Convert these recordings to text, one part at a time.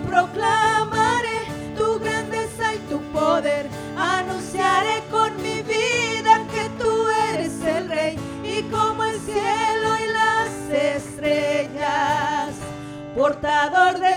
proclamaré tu grandeza y tu poder. Anunciaré con mi vida que tú eres el rey y como el cielo y las estrellas, portador de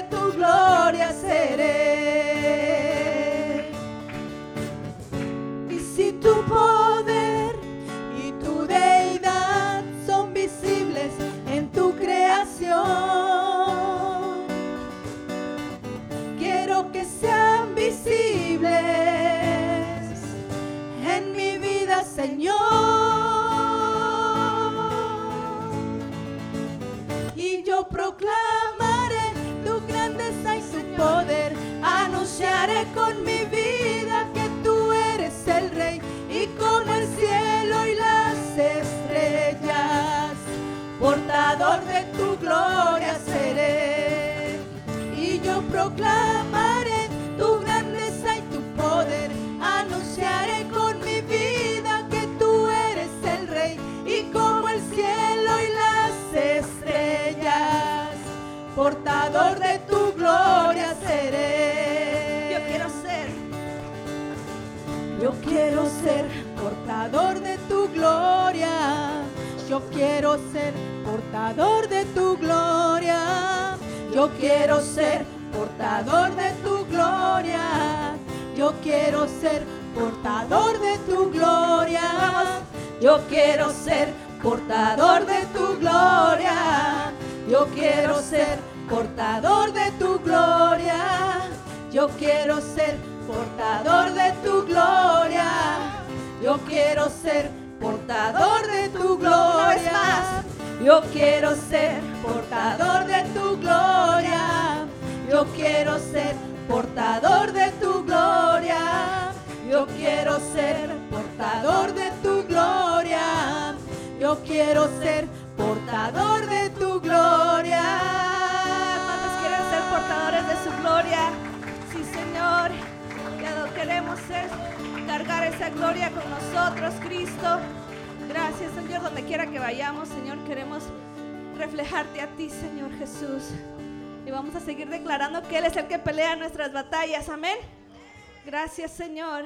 gloria seré. Y yo proclamaré tu grandeza y tu poder, anunciaré con mi vida que tú eres el rey y como el cielo y las estrellas, portador de tu gloria seré. Yo quiero ser, Yo quiero ser portador de tu gloria. Yo quiero ser portador de tu gloria. Yo quiero ser portador de tu gloria. Yo quiero ser portador de tu gloria. Yo quiero ser portador de tu gloria. Yo quiero ser portador de tu gloria. Yo quiero ser portador de tu gloria. Yo quiero ser portador de tu gloria. Yo quiero ser portador de tu gloria. Yo quiero ser portador de tu gloria. Yo quiero ser portador de tu gloria. Yo quiero ser portador de tu gloria. ¿cuántos quieren ser portadores de su gloria? Sí, Señor, que queremos ser, cargar esa gloria con nosotros, Cristo. Gracias, Señor, donde quiera que vayamos, Señor, queremos reflejarte a ti, Señor Jesús. Y vamos a seguir declarando que Él es el que pelea nuestras batallas. Amén. Gracias, Señor.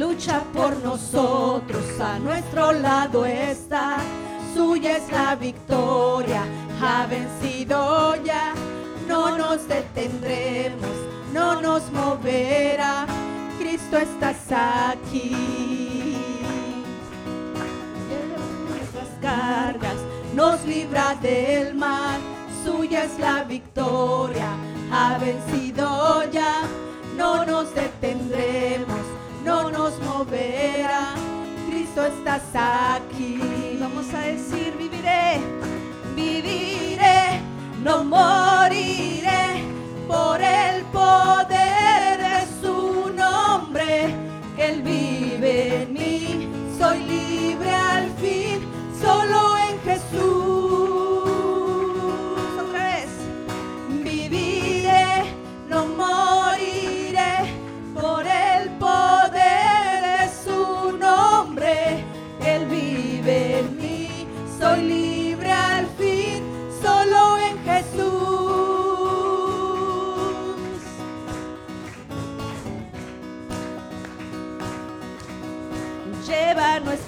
Lucha por nosotros, a nuestro lado está. Suya es la victoria, ha vencido ya. No nos detendremos, no nos moverá. Cristo estás aquí. Nuestras cargas, nos libra del mal. Suya es la victoria, ha vencido ya. No nos detendremos, no nos moverá. Cristo estás aquí. vamos a decir, viviré. Viviré, no moriré por el poder de su nombre. Él vive en mí,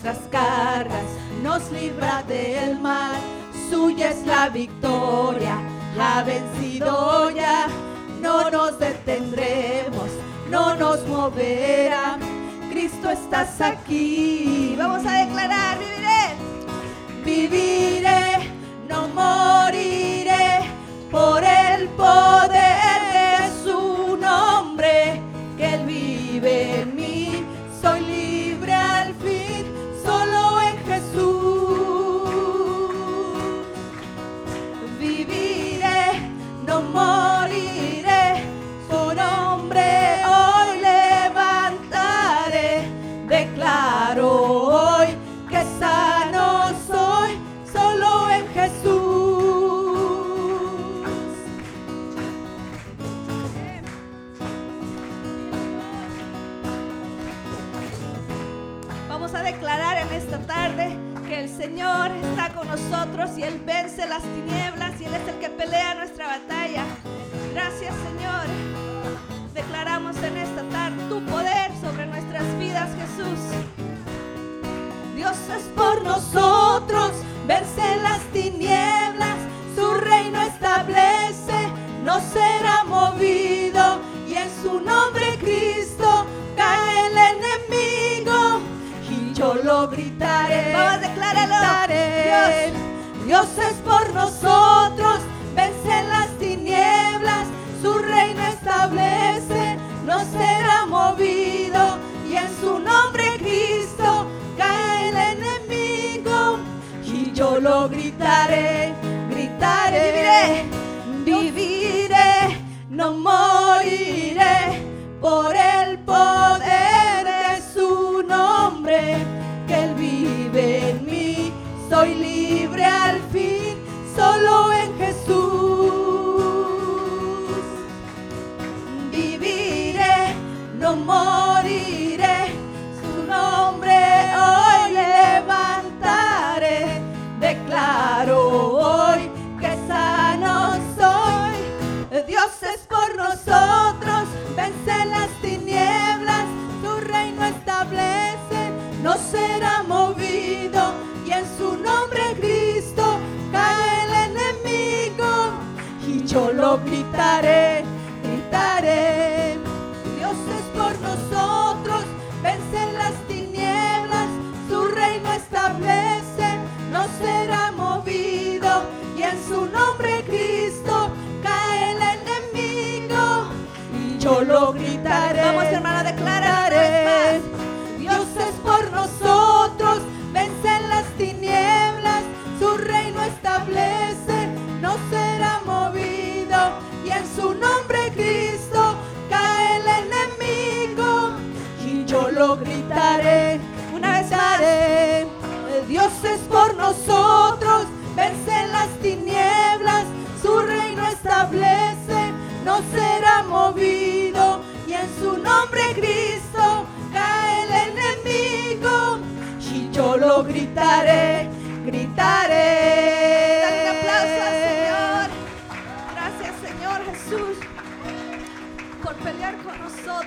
nuestras cargas, nos libra del mal. Suya es la victoria, ha vencido ya. No nos detendremos, no nos moverá. Cristo estás aquí. Vamos a declarar, viviré. Viviré, no moriré por el poder Señor está con nosotros y Él vence las tinieblas y Él es el que pelea nuestra batalla. Gracias Señor. Declaramos en esta tarde tu poder sobre nuestras vidas, Jesús. Dios es por nosotros, vence las tinieblas, su reino establece, no será movido y en su nombre Cristo yo lo gritaré. Vamos, decláralo. gritaré. Dios es por nosotros, vence las tinieblas, su reino establece, no será movido. Y en su nombre Cristo cae el enemigo. Y yo lo gritaré, gritaré, viviré, no moriré. Por el poder mí, y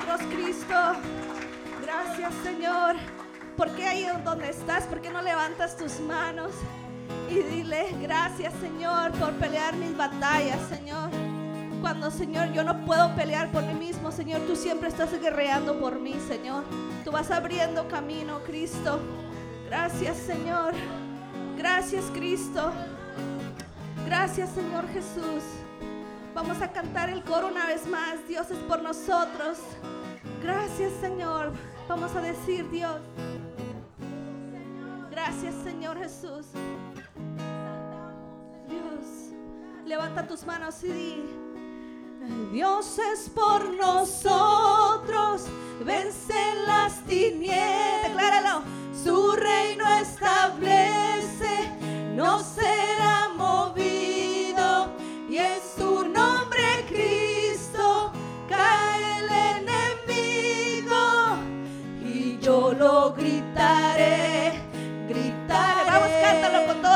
nosotros, Cristo. Gracias, Señor. Porque ahí donde estás, ¿por qué no levantas tus manos y dile gracias, Señor, por pelear mis batallas, Señor? Cuando, Señor, yo no puedo pelear por mí mismo, Señor, tú siempre estás guerreando por mí, Señor. Tú vas abriendo camino, Cristo. Gracias, Señor. Gracias, Cristo. Gracias, Señor Jesús. Vamos a cantar el coro una vez más. Dios es por nosotros. Gracias, Señor. Vamos a decir, Dios. Gracias, Señor Jesús. Dios, levanta tus manos y di. Dios es por nosotros, vence las tinieblas. Decláralo. Su reino establece, no será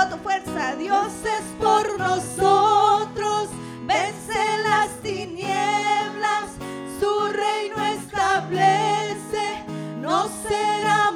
tu fuerza. Dios Dios es por nosotros, vence las tinieblas, su reino establece, no será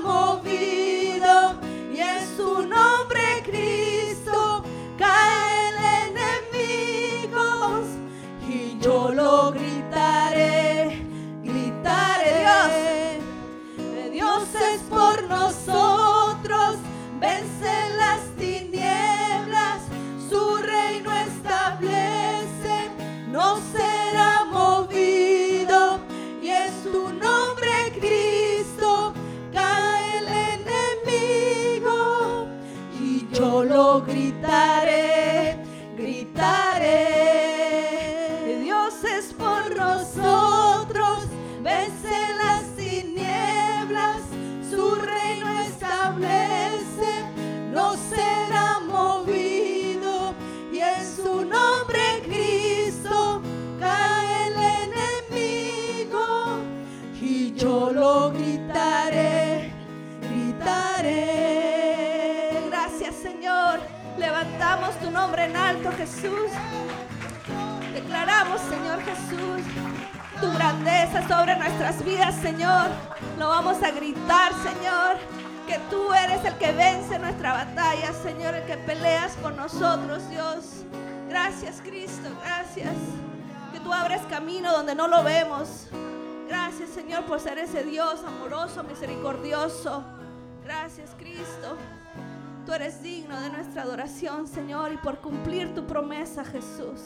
promesa, Jesús.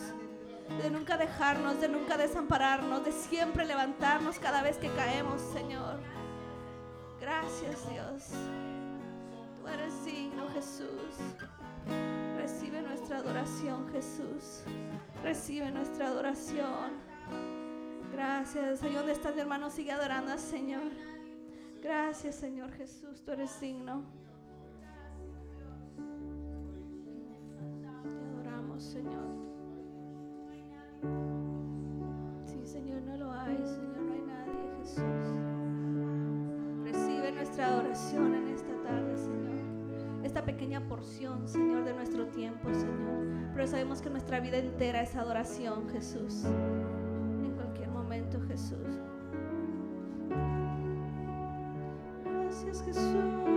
De nunca dejarnos, de nunca desampararnos, de siempre levantarnos cada vez que caemos, Señor. Gracias, Dios. Tú eres digno, Jesús. Recibe nuestra adoración, Jesús. Recibe nuestra adoración. Gracias. Ahí donde estás, mi hermano, sigue adorando al Señor. Gracias, Señor Jesús. Tú eres digno. Señor. Sí, Señor, no lo hay, Señor, no hay nadie, Jesús. Recibe nuestra adoración en esta tarde, Señor. Esta pequeña porción, Señor, de nuestro tiempo, Señor. Pero sabemos que nuestra vida entera es adoración, Jesús. En cualquier momento, Jesús. Gracias, Jesús.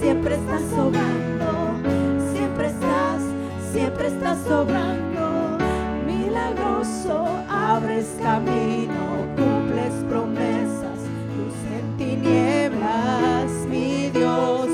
siempre estás sobrando. Siempre estás, siempre estás sobrando. Milagroso, abres camino, cumples promesas, luz en tinieblas, mi Dios,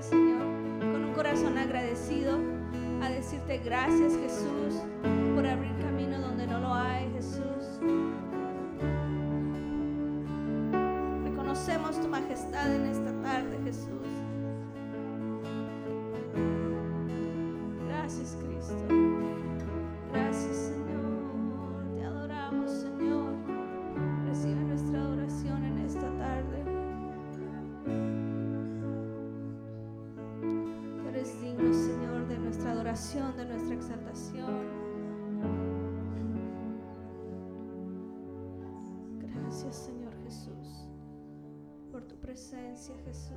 Señor, con un corazón agradecido a decirte gracias, Jesús, por abrir camino donde no lo hay, por tu presencia, Jesús.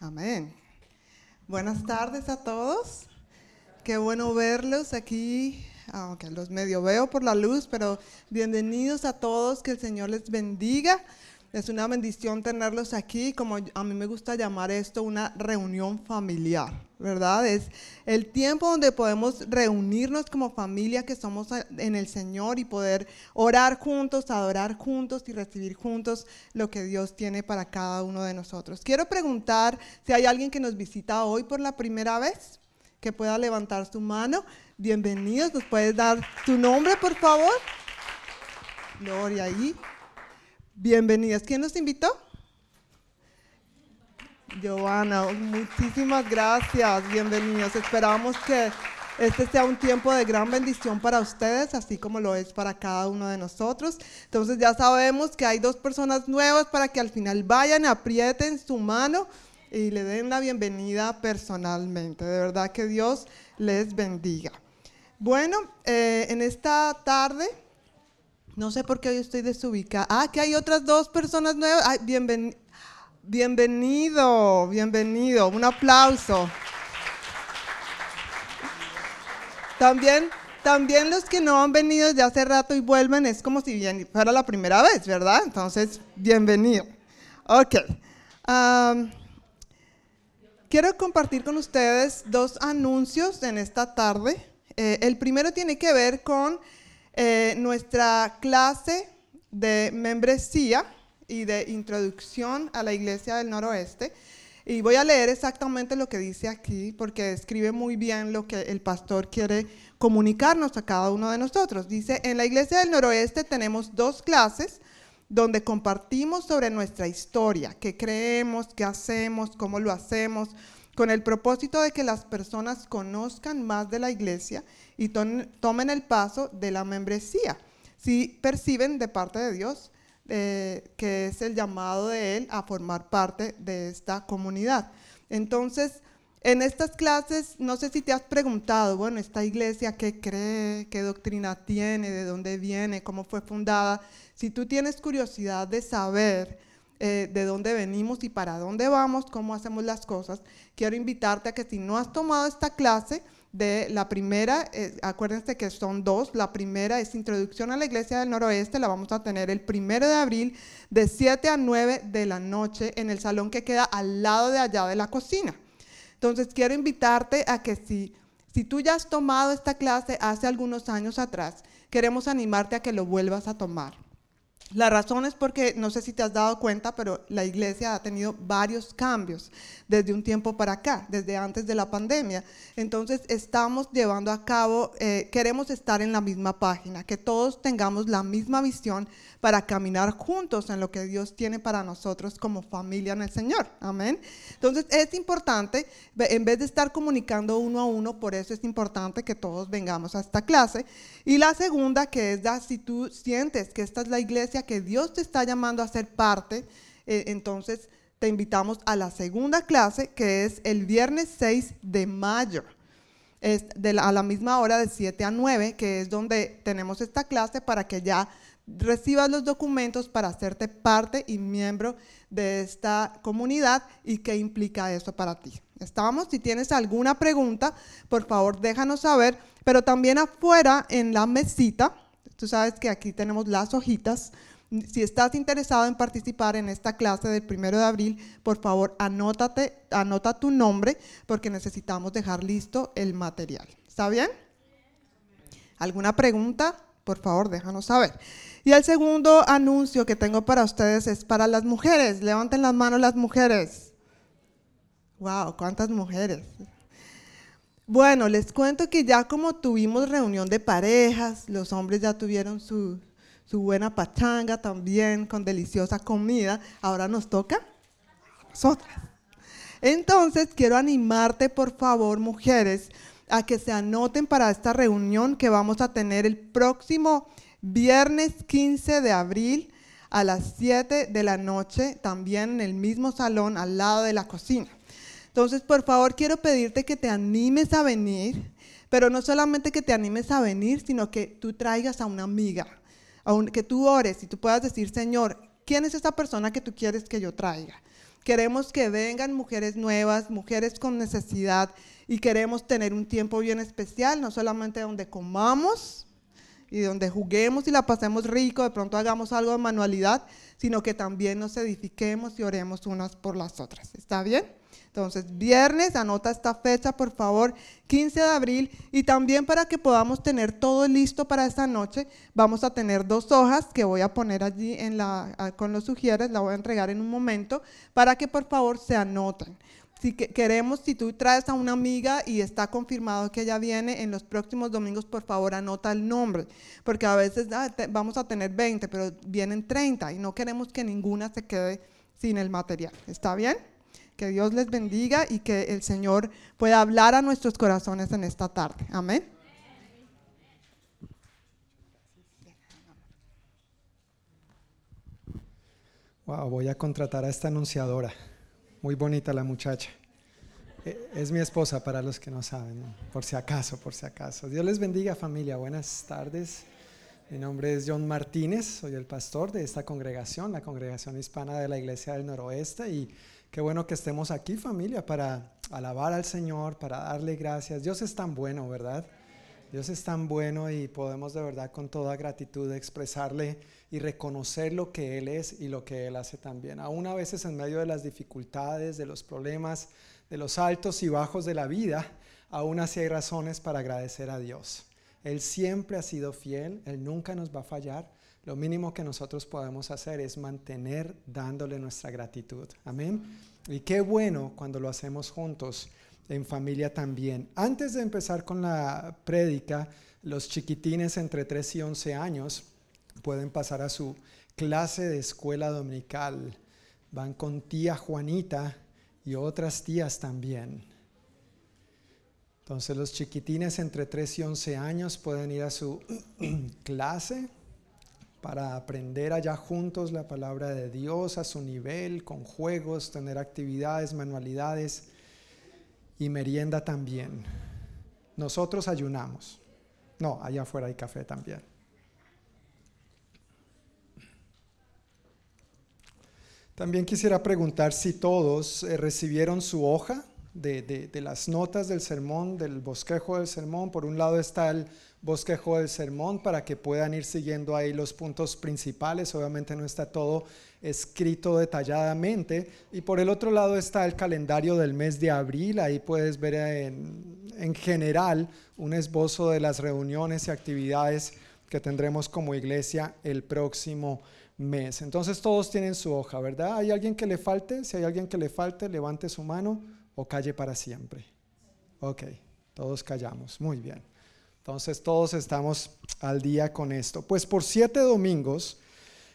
Amén. Buenas tardes a todos. Qué bueno verlos aquí, aunque los medio veo por la luz, pero bienvenidos a todos, que el Señor les bendiga. Es una bendición tenerlos aquí, como a mí me gusta llamar esto una reunión familiar, ¿verdad? Es el tiempo donde podemos reunirnos como familia que somos en el Señor y poder orar juntos, adorar juntos y recibir juntos lo que Dios tiene para cada uno de nosotros. Quiero preguntar si hay alguien que nos visita hoy por la primera vez, que pueda levantar su mano. Bienvenidos, ¿nos puedes dar tu nombre, por favor? Gloria ahí. Bienvenidas. ¿Quién nos invitó? Joana, muchísimas gracias. Bienvenidos. Esperamos que este sea un tiempo de gran bendición para ustedes, así como lo es para cada uno de nosotros. Entonces ya sabemos que hay dos personas nuevas para que al final vayan, aprieten su mano y le den la bienvenida personalmente. De verdad que Dios les bendiga. Bueno, eh, en esta tarde no sé por qué hoy estoy desubicada. Ah, que hay otras dos personas nuevas. Ay, bienvenido, bienvenido. Un aplauso. También, también los que no han venido ya hace rato y vuelven, es como si fuera la primera vez, ¿verdad? Entonces, bienvenido. Ok. quiero compartir con ustedes dos anuncios en esta tarde. Eh, el primero tiene que ver con eh, nuestra clase de membresía y de introducción a la Iglesia del Noroeste. Y voy a leer exactamente lo que dice aquí, porque describe muy bien lo que el pastor quiere comunicarnos a cada uno de nosotros. Dice, en la Iglesia del Noroeste tenemos dos clases donde compartimos sobre nuestra historia, qué creemos, qué hacemos, cómo lo hacemos, con el propósito de que las personas conozcan más de la iglesia y tomen el paso de la membresía. Si perciben de parte de Dios eh, que es el llamado de Él a formar parte de esta comunidad. Entonces, en estas clases, no sé si te has preguntado, bueno, esta iglesia, ¿qué cree? ¿Qué doctrina tiene? ¿De dónde viene? ¿Cómo fue fundada? Si tú tienes curiosidad de saber eh, de dónde venimos y para dónde vamos, cómo hacemos las cosas, quiero invitarte a que si no has tomado esta clase, de la primera, eh, acuérdense que son dos, la primera es Introducción a la Iglesia del Noroeste, la vamos a tener el primero de abril de 7 a 9 de la noche en el salón que queda al lado de allá de la cocina. Entonces quiero invitarte a que si, si tú ya has tomado esta clase hace algunos años atrás, queremos animarte a que lo vuelvas a tomar. La razón es porque, no sé si te has dado cuenta, pero la iglesia ha tenido varios cambios desde un tiempo para acá, desde antes de la pandemia. Entonces estamos llevando a cabo, eh, queremos estar en la misma página, que todos tengamos la misma visión para caminar juntos en lo que Dios tiene para nosotros como familia en el Señor. Amén. Entonces es importante, en vez de estar comunicando uno a uno, por eso es importante que todos vengamos a esta clase. Y la segunda, que es si tú sientes que esta es la iglesia que Dios te está llamando a ser parte, eh, entonces te invitamos a la segunda clase, que es el viernes 6 de mayo. Es a la misma hora de 7 a 9, que es donde tenemos esta clase para que ya recibas los documentos para hacerte parte y miembro de esta comunidad y qué implica eso para ti. ¿Estamos? Si tienes alguna pregunta, por favor déjanos saber, pero también afuera en la mesita, tú sabes que aquí tenemos las hojitas. Si estás interesado en participar en esta clase del primero de abril, por favor anótate, anota tu nombre porque necesitamos dejar listo el material. ¿Está bien? ¿Alguna pregunta? Por favor, déjanos saber. Y el segundo anuncio que tengo para ustedes es para las mujeres. Levanten las manos las mujeres. Wow, cuántas mujeres. Bueno, les cuento que ya como tuvimos reunión de parejas, los hombres ya tuvieron su, buena pachanga también con deliciosa comida, ahora nos toca a nosotras. Entonces, quiero animarte, por favor, mujeres, a que se anoten para esta reunión que vamos a tener el próximo viernes 15 de abril a las 7 de la noche, también en el mismo salón al lado de la cocina. Entonces, por favor, quiero pedirte que te animes a venir, pero no solamente que te animes a venir, sino que tú traigas a una amiga, que tú ores y tú puedas decir, Señor, ¿quién es esa persona que tú quieres que yo traiga? Queremos que vengan mujeres nuevas, mujeres con necesidad y queremos tener un tiempo bien especial, no solamente donde comamos y donde juguemos y la pasemos rico, de pronto hagamos algo de manualidad, sino que también nos edifiquemos y oremos unas por las otras. ¿Está bien? Entonces, viernes, anota esta fecha, por favor, 15 de abril. Y también para que podamos tener todo listo para esta noche, vamos a tener dos hojas que voy a poner allí en la, con los sugieres, la voy a entregar en un momento, para que por favor se anoten. Si queremos, si tú traes a una amiga y está confirmado que ella viene en los próximos domingos, por favor anota el nombre, porque a veces ah, vamos a tener 20, pero vienen 30 y no queremos que ninguna se quede sin el material. ¿Está bien? Que Dios les bendiga y que el Señor pueda hablar a nuestros corazones en esta tarde. Amén. Wow, voy a contratar a esta anunciadora. Muy bonita la muchacha. Eh, es mi esposa para los que no saben, por si acaso, por si acaso. Dios les bendiga familia, buenas tardes. Mi nombre es John Martínez, soy el pastor de esta congregación, la congregación hispana de la Iglesia del Noroeste y Qué bueno que estemos aquí familia para alabar al Señor, para darle gracias. Dios es tan bueno, ¿verdad? Dios es tan bueno y podemos de verdad con toda gratitud expresarle y reconocer lo que Él es y lo que Él hace también. Aún a veces en medio de las dificultades, de los problemas, de los altos y bajos de la vida, aún así hay razones para agradecer a Dios. Él siempre ha sido fiel, Él nunca nos va a fallar lo mínimo que nosotros podemos hacer es mantener dándole nuestra gratitud. Amén. Y qué bueno cuando lo hacemos juntos, en familia también. Antes de empezar con la prédica, los chiquitines entre 3 y 11 años pueden pasar a su clase de escuela dominical. Van con tía Juanita y otras tías también. Entonces los chiquitines entre 3 y 11 años pueden ir a su clase para aprender allá juntos la palabra de Dios a su nivel, con juegos, tener actividades, manualidades y merienda también. Nosotros ayunamos. No, allá afuera hay café también. También quisiera preguntar si todos eh, recibieron su hoja de, de, las notas del sermón, del bosquejo del sermón. Por un lado está el bosquejo del sermón para que puedan ir siguiendo ahí los puntos principales. Obviamente no está todo escrito detalladamente. Y por el otro lado está el calendario del mes de abril. Ahí puedes ver en, en general un esbozo de las reuniones y actividades que tendremos como iglesia el próximo mes. Entonces todos tienen su hoja, ¿verdad? ¿Hay alguien que le falte? Si hay alguien que le falte, levante su mano o calle para siempre. Ok, todos callamos. Muy bien. Entonces todos estamos al día con esto. Pues por siete domingos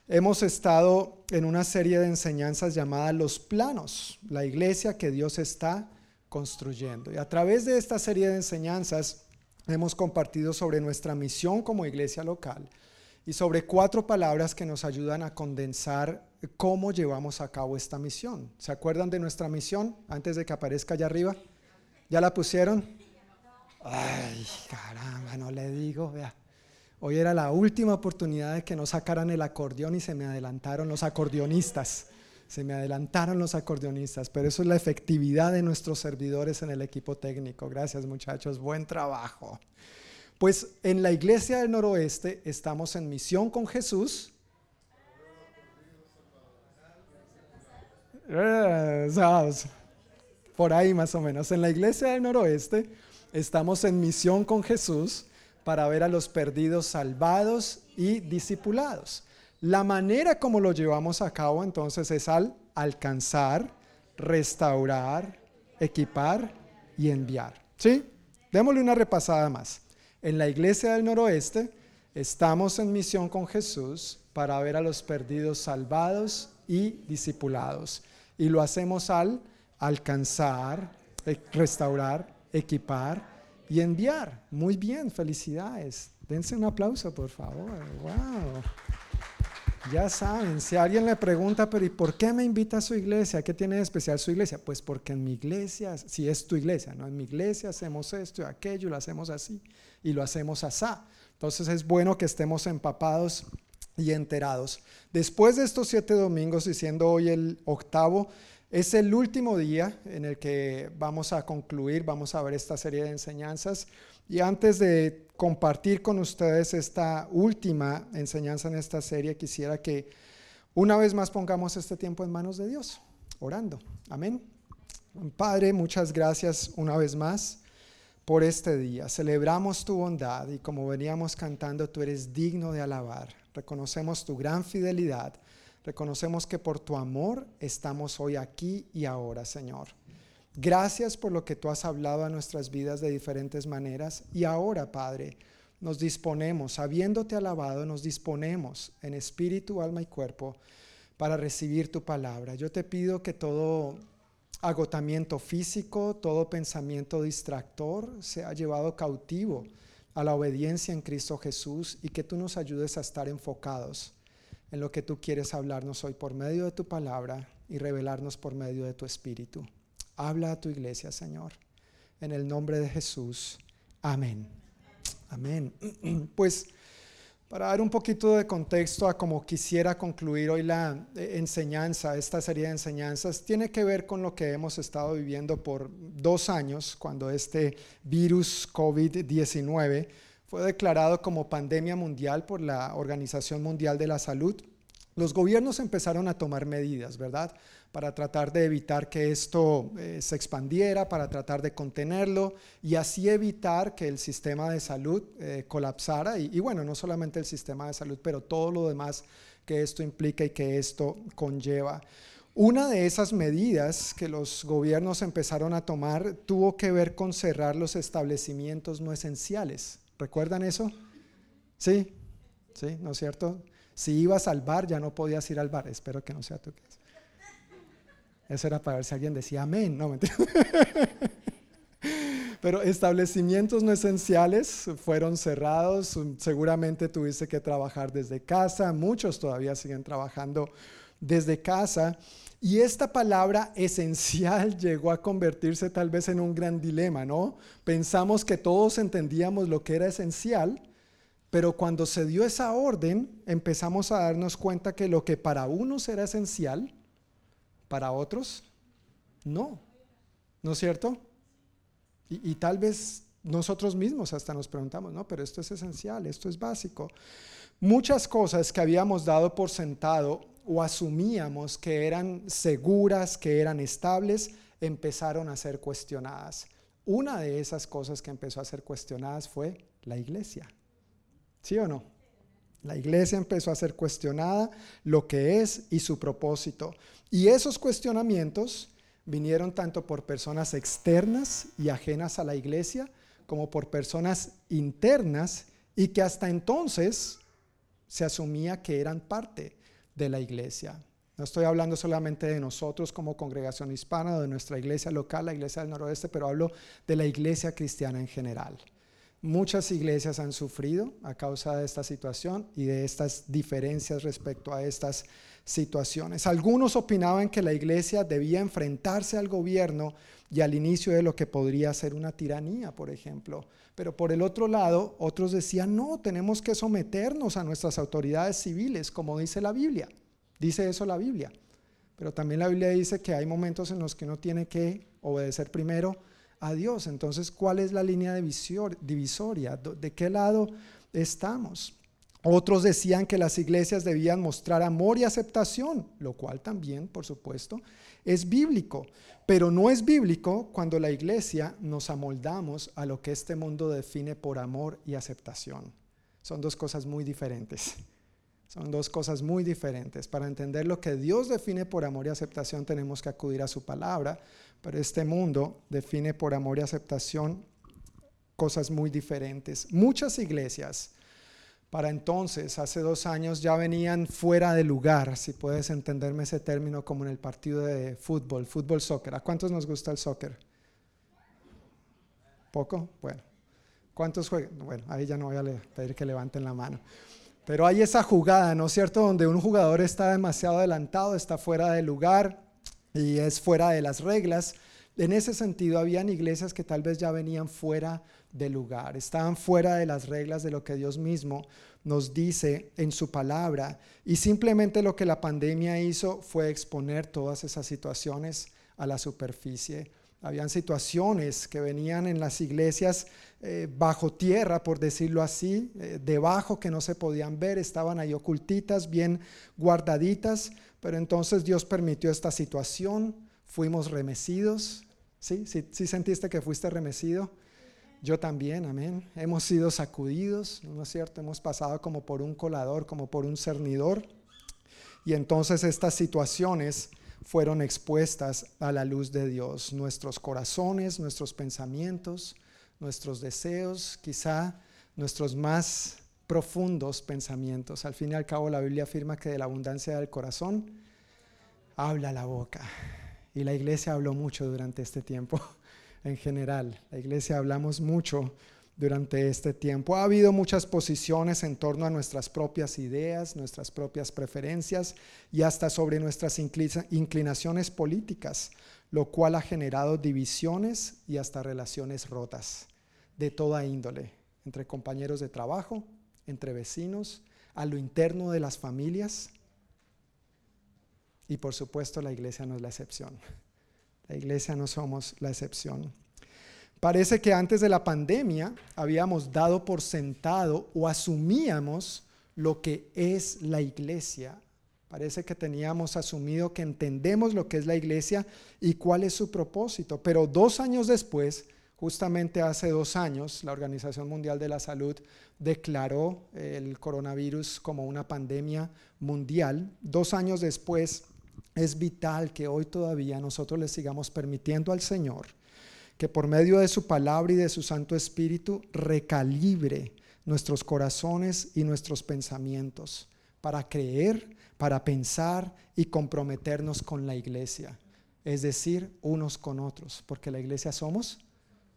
hemos estado en una serie de enseñanzas llamada Los Planos, la iglesia que Dios está construyendo. Y a través de esta serie de enseñanzas hemos compartido sobre nuestra misión como iglesia local y sobre cuatro palabras que nos ayudan a condensar cómo llevamos a cabo esta misión. ¿Se acuerdan de nuestra misión antes de que aparezca allá arriba? ¿Ya la pusieron? Ay, caramba, no le digo, vea. Hoy era la última oportunidad de que no sacaran el acordeón y se me adelantaron los acordeonistas. Se me adelantaron los acordeonistas, pero eso es la efectividad de nuestros servidores en el equipo técnico. Gracias muchachos, buen trabajo. Pues en la iglesia del noroeste estamos en misión con Jesús. Eh, por ahí más o menos. En la iglesia del noroeste Estamos en misión con Jesús para ver a los perdidos salvados y discipulados. La manera como lo llevamos a cabo entonces es al alcanzar, restaurar, equipar y enviar. ¿Sí? Démosle una repasada más. En la iglesia del noroeste estamos en misión con Jesús para ver a los perdidos salvados y discipulados. Y lo hacemos al alcanzar, eh, restaurar, equipar y enviar. Muy bien, felicidades. Dense un aplauso, por favor. Wow. Ya saben, si alguien le pregunta, pero ¿y por qué me invita a su iglesia? ¿Qué tiene de especial su iglesia? Pues porque en mi iglesia, si es tu iglesia, ¿no? En mi iglesia hacemos esto y aquello, lo hacemos así y lo hacemos así. Entonces es bueno que estemos empapados y enterados. Después de estos siete domingos y siendo hoy el octavo, Es el último día en el que vamos a concluir, vamos a ver esta serie de enseñanzas. Y antes de compartir con ustedes esta última enseñanza en esta serie, quisiera que una vez más pongamos este tiempo en manos de Dios, orando. Amén. Padre, muchas gracias una vez más por este día. Celebramos tu bondad y como veníamos cantando, tú eres digno de alabar. Reconocemos tu gran fidelidad. Reconocemos que por tu amor estamos hoy aquí y ahora, Señor. Gracias por lo que tú has hablado a nuestras vidas de diferentes maneras. Y ahora, Padre, nos disponemos, habiéndote alabado, nos disponemos en espíritu, alma y cuerpo para recibir tu palabra. Yo te pido que todo agotamiento físico, todo pensamiento distractor sea llevado cautivo a la obediencia en Cristo Jesús y que tú nos ayudes a estar enfocados en lo que tú quieres hablarnos hoy por medio de tu palabra y revelarnos por medio de tu espíritu. Habla a tu iglesia, Señor. En el nombre de Jesús. Amén. Amén. Pues para dar un poquito de contexto a cómo quisiera concluir hoy la eh, enseñanza, esta serie de enseñanzas, tiene que ver con lo que hemos estado viviendo por dos años, cuando este virus COVID-19 fue declarado como pandemia mundial por la Organización Mundial de la Salud. Los gobiernos empezaron a tomar medidas, ¿verdad? para tratar de evitar que esto eh, se expandiera, para tratar de contenerlo y así evitar que el sistema de salud eh, colapsara. Y, y, bueno, no solamente el sistema de salud, pero todo lo demás que esto implica y que esto conlleva. Una de esas medidas que los gobiernos empezaron a tomar tuvo que ver con cerrar los establecimientos no esenciales. ¿Recuerdan eso? Sí, sí, ¿no es cierto? Si ibas al bar ya no podías ir al bar. Espero que no sea tu. Eso era para ver si alguien decía amén. No, mentira. Pero establecimientos no esenciales fueron cerrados. Seguramente tuviste que trabajar desde casa. Muchos todavía siguen trabajando desde casa. Y esta palabra esencial llegó a convertirse tal vez en un gran dilema, ¿no? Pensamos que todos entendíamos lo que era esencial, pero cuando se dio esa orden, empezamos a darnos cuenta que lo que para unos era esencial, para otros, no. ¿No es cierto? Y, tal vez nosotros mismos hasta nos preguntamos, no, pero esto es esencial, esto es básico. Muchas cosas que habíamos dado por sentado o asumíamos que eran seguras, que eran estables, empezaron a ser cuestionadas. Una de esas cosas que empezó a ser cuestionadas fue la iglesia. ¿Sí o no? La iglesia empezó a ser cuestionada lo que es y su propósito. Y esos cuestionamientos vinieron tanto por personas externas y ajenas a la iglesia, como por personas internas y que hasta entonces se asumía que eran parte de la iglesia. No estoy hablando solamente de nosotros como congregación hispana o de nuestra iglesia local, la iglesia del noroeste, pero hablo de la iglesia cristiana en general. Muchas iglesias han sufrido a causa de esta situación y de estas diferencias respecto a estas situaciones. Algunos opinaban que la iglesia debía enfrentarse al gobierno y al inicio de lo que podría ser una tiranía, por ejemplo. Pero por el otro lado, otros decían, no, tenemos que someternos a nuestras autoridades civiles, como dice la Biblia. Dice eso la Biblia. Pero también la Biblia dice que hay momentos en los que uno tiene que obedecer primero a Dios. Entonces, ¿cuál es la línea divisoria? ¿De qué lado estamos? Otros decían que las iglesias debían mostrar amor y aceptación, lo cual también, por supuesto, es bíblico. Pero no es bíblico cuando la iglesia nos amoldamos a lo que este mundo define por amor y aceptación. Son dos cosas muy diferentes. Son dos cosas muy diferentes. Para entender lo que Dios define por amor y aceptación tenemos que acudir a su palabra, pero este mundo define por amor y aceptación cosas muy diferentes. Muchas iglesias para entonces, hace dos años, ya venían fuera de lugar, si puedes entenderme ese término como en el partido de fútbol, fútbol soccer. ¿A cuántos nos gusta el soccer? ¿Poco? Bueno. ¿Cuántos juegan? Bueno, ahí ya no voy a pedir que levanten la mano. Pero hay esa jugada, ¿no es cierto? Donde un jugador está demasiado adelantado, está fuera de lugar y es fuera de las reglas. En ese sentido, habían iglesias que tal vez ya venían fuera del lugar, estaban fuera de las reglas de lo que Dios mismo nos dice en su palabra. Y simplemente lo que la pandemia hizo fue exponer todas esas situaciones a la superficie. Habían situaciones que venían en las iglesias eh, bajo tierra, por decirlo así, eh, debajo que no se podían ver, estaban ahí ocultitas, bien guardaditas, pero entonces Dios permitió esta situación, fuimos remecidos. ¿Sí? ¿Sí, sí sentiste que fuiste remecido? Yo también, amén. Hemos sido sacudidos, ¿no es cierto? Hemos pasado como por un colador, como por un cernidor. Y entonces estas situaciones fueron expuestas a la luz de Dios. Nuestros corazones, nuestros pensamientos, nuestros deseos, quizá nuestros más profundos pensamientos. Al fin y al cabo la Biblia afirma que de la abundancia del corazón habla la boca. Y la iglesia habló mucho durante este tiempo en general. La iglesia hablamos mucho durante este tiempo. Ha habido muchas posiciones en torno a nuestras propias ideas, nuestras propias preferencias y hasta sobre nuestras inclinaciones políticas, lo cual ha generado divisiones y hasta relaciones rotas de toda índole, entre compañeros de trabajo, entre vecinos, a lo interno de las familias. Y por supuesto la iglesia no es la excepción. La iglesia no somos la excepción. Parece que antes de la pandemia habíamos dado por sentado o asumíamos lo que es la iglesia. Parece que teníamos asumido que entendemos lo que es la iglesia y cuál es su propósito. Pero dos años después, justamente hace dos años, la Organización Mundial de la Salud declaró el coronavirus como una pandemia mundial. Dos años después, es vital que hoy todavía nosotros le sigamos permitiendo al Señor que por medio de su palabra y de su Santo Espíritu recalibre nuestros corazones y nuestros pensamientos para creer, para pensar y comprometernos con la iglesia, es decir, unos con otros, porque la iglesia somos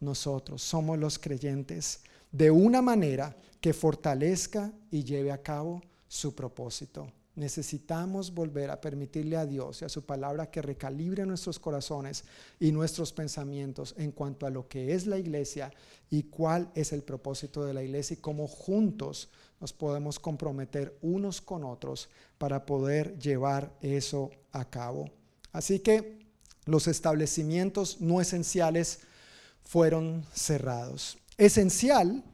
nosotros, somos los creyentes, de una manera que fortalezca y lleve a cabo su propósito. Necesitamos volver a permitirle a Dios y a su palabra que recalibre nuestros corazones y nuestros pensamientos en cuanto a lo que es la iglesia y cuál es el propósito de la iglesia y cómo juntos nos podemos comprometer unos con otros para poder llevar eso a cabo. Así que los establecimientos no esenciales fueron cerrados. Esencial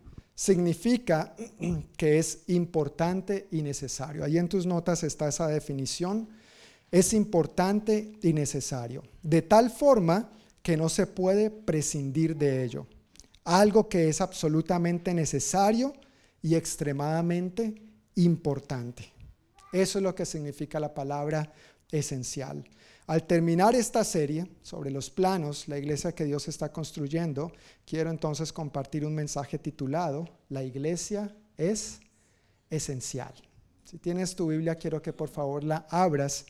significa que es importante y necesario. Ahí en tus notas está esa definición. Es importante y necesario. De tal forma que no se puede prescindir de ello. Algo que es absolutamente necesario y extremadamente importante. Eso es lo que significa la palabra esencial. Al terminar esta serie sobre los planos, la iglesia que Dios está construyendo, quiero entonces compartir un mensaje titulado, La iglesia es esencial. Si tienes tu Biblia, quiero que por favor la abras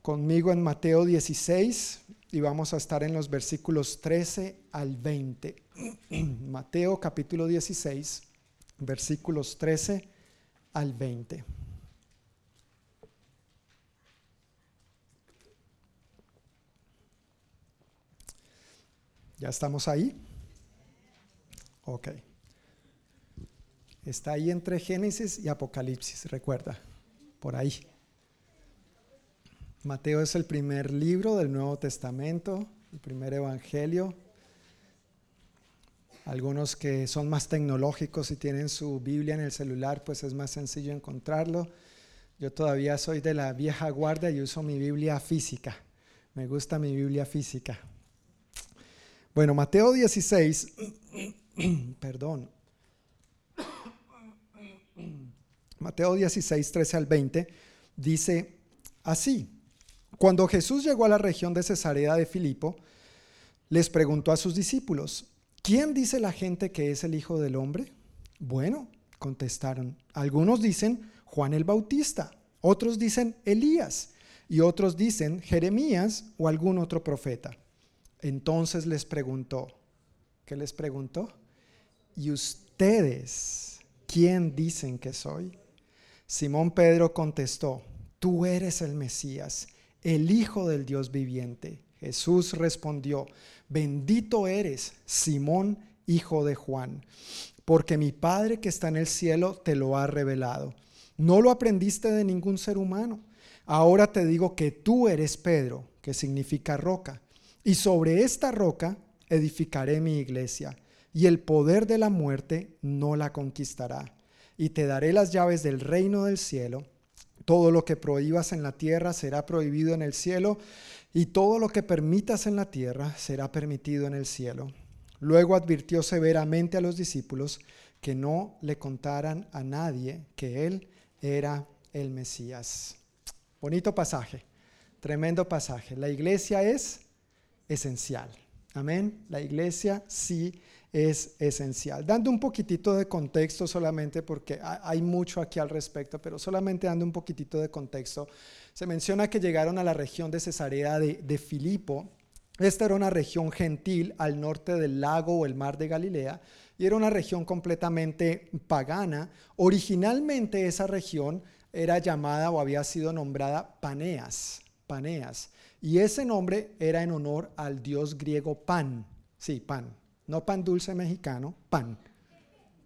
conmigo en Mateo 16 y vamos a estar en los versículos 13 al 20. Mateo capítulo 16, versículos 13 al 20. ¿Ya estamos ahí? Ok. Está ahí entre Génesis y Apocalipsis, recuerda, por ahí. Mateo es el primer libro del Nuevo Testamento, el primer evangelio. Algunos que son más tecnológicos y tienen su Biblia en el celular, pues es más sencillo encontrarlo. Yo todavía soy de la vieja guardia y uso mi Biblia física. Me gusta mi Biblia física. Bueno, Mateo 16, perdón. Mateo 16, 13 al 20 dice así. Cuando Jesús llegó a la región de Cesarea de Filipo, les preguntó a sus discípulos, ¿quién dice la gente que es el Hijo del Hombre? Bueno, contestaron, algunos dicen Juan el Bautista, otros dicen Elías y otros dicen Jeremías o algún otro profeta. Entonces les preguntó, ¿qué les preguntó? ¿Y ustedes quién dicen que soy? Simón Pedro contestó, tú eres el Mesías, el Hijo del Dios viviente. Jesús respondió, bendito eres, Simón, hijo de Juan, porque mi Padre que está en el cielo te lo ha revelado. No lo aprendiste de ningún ser humano. Ahora te digo que tú eres Pedro, que significa roca, y sobre esta roca edificaré mi iglesia, y el poder de la muerte no la conquistará. Y te daré las llaves del reino del cielo. Todo lo que prohíbas en la tierra será prohibido en el cielo, y todo lo que permitas en la tierra será permitido en el cielo. Luego advirtió severamente a los discípulos que no le contaran a nadie que él era el Mesías. Bonito pasaje, tremendo pasaje. La iglesia es esencial. Amén. La iglesia sí es esencial. Dando un poquitito de contexto solamente, porque hay mucho aquí al respecto, pero solamente dando un poquitito de contexto, se menciona que llegaron a la región de Cesarea de, de Filipo. Esta era una región gentil al norte del lago o el mar de Galilea y era una región completamente pagana. Originalmente esa región era llamada o había sido nombrada Paneas, Paneas. Y ese nombre era en honor al dios griego Pan. Sí, Pan. No pan dulce mexicano, Pan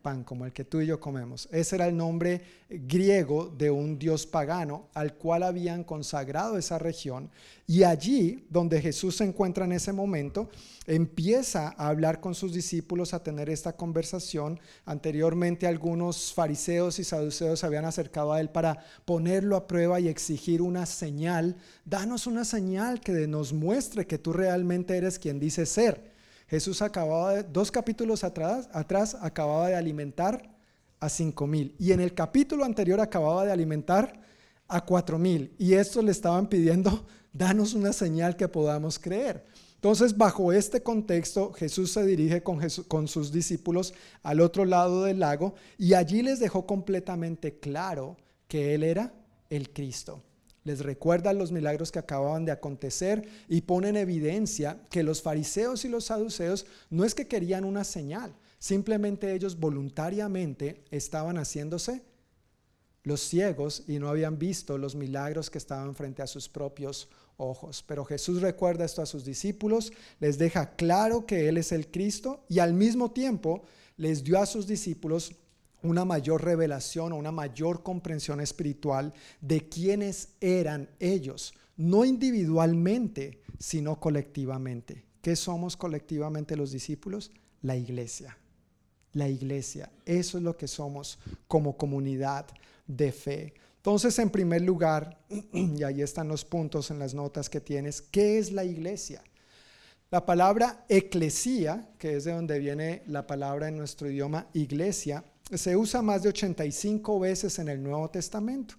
pan como el que tú y yo comemos. Ese era el nombre griego de un dios pagano al cual habían consagrado esa región. Y allí, donde Jesús se encuentra en ese momento, empieza a hablar con sus discípulos, a tener esta conversación. Anteriormente algunos fariseos y saduceos se habían acercado a él para ponerlo a prueba y exigir una señal. Danos una señal que nos muestre que tú realmente eres quien dice ser. Jesús acababa, de, dos capítulos atrás, atrás, acababa de alimentar a cinco mil. Y en el capítulo anterior acababa de alimentar a cuatro mil. Y esto le estaban pidiendo, danos una señal que podamos creer. Entonces, bajo este contexto, Jesús se dirige con, sus discípulos al otro lado del lago y allí les dejó completamente claro que Él era el Cristo les recuerda los milagros que acababan de acontecer y pone en evidencia que los fariseos y los saduceos no es que querían una señal, simplemente ellos voluntariamente estaban haciéndose los ciegos y no habían visto los milagros que estaban frente a sus propios ojos. Pero Jesús recuerda esto a sus discípulos, les deja claro que Él es el Cristo y al mismo tiempo les dio a sus discípulos una mayor revelación o una mayor comprensión espiritual de quiénes eran ellos, no individualmente, sino colectivamente. ¿Qué somos colectivamente los discípulos? La iglesia. La iglesia. Eso es lo que somos como comunidad de fe. Entonces, en primer lugar, y ahí están los puntos en las notas que tienes, ¿qué es la iglesia? La palabra eclesía, que es de donde viene la palabra en nuestro idioma iglesia, se usa más de 85 veces en el Nuevo Testamento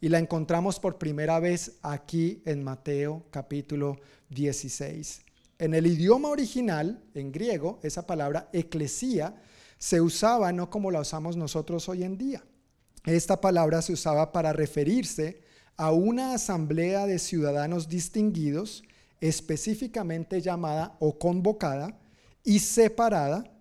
y la encontramos por primera vez aquí en Mateo capítulo 16. En el idioma original, en griego, esa palabra eclesía se usaba no como la usamos nosotros hoy en día. Esta palabra se usaba para referirse a una asamblea de ciudadanos distinguidos, específicamente llamada o convocada y separada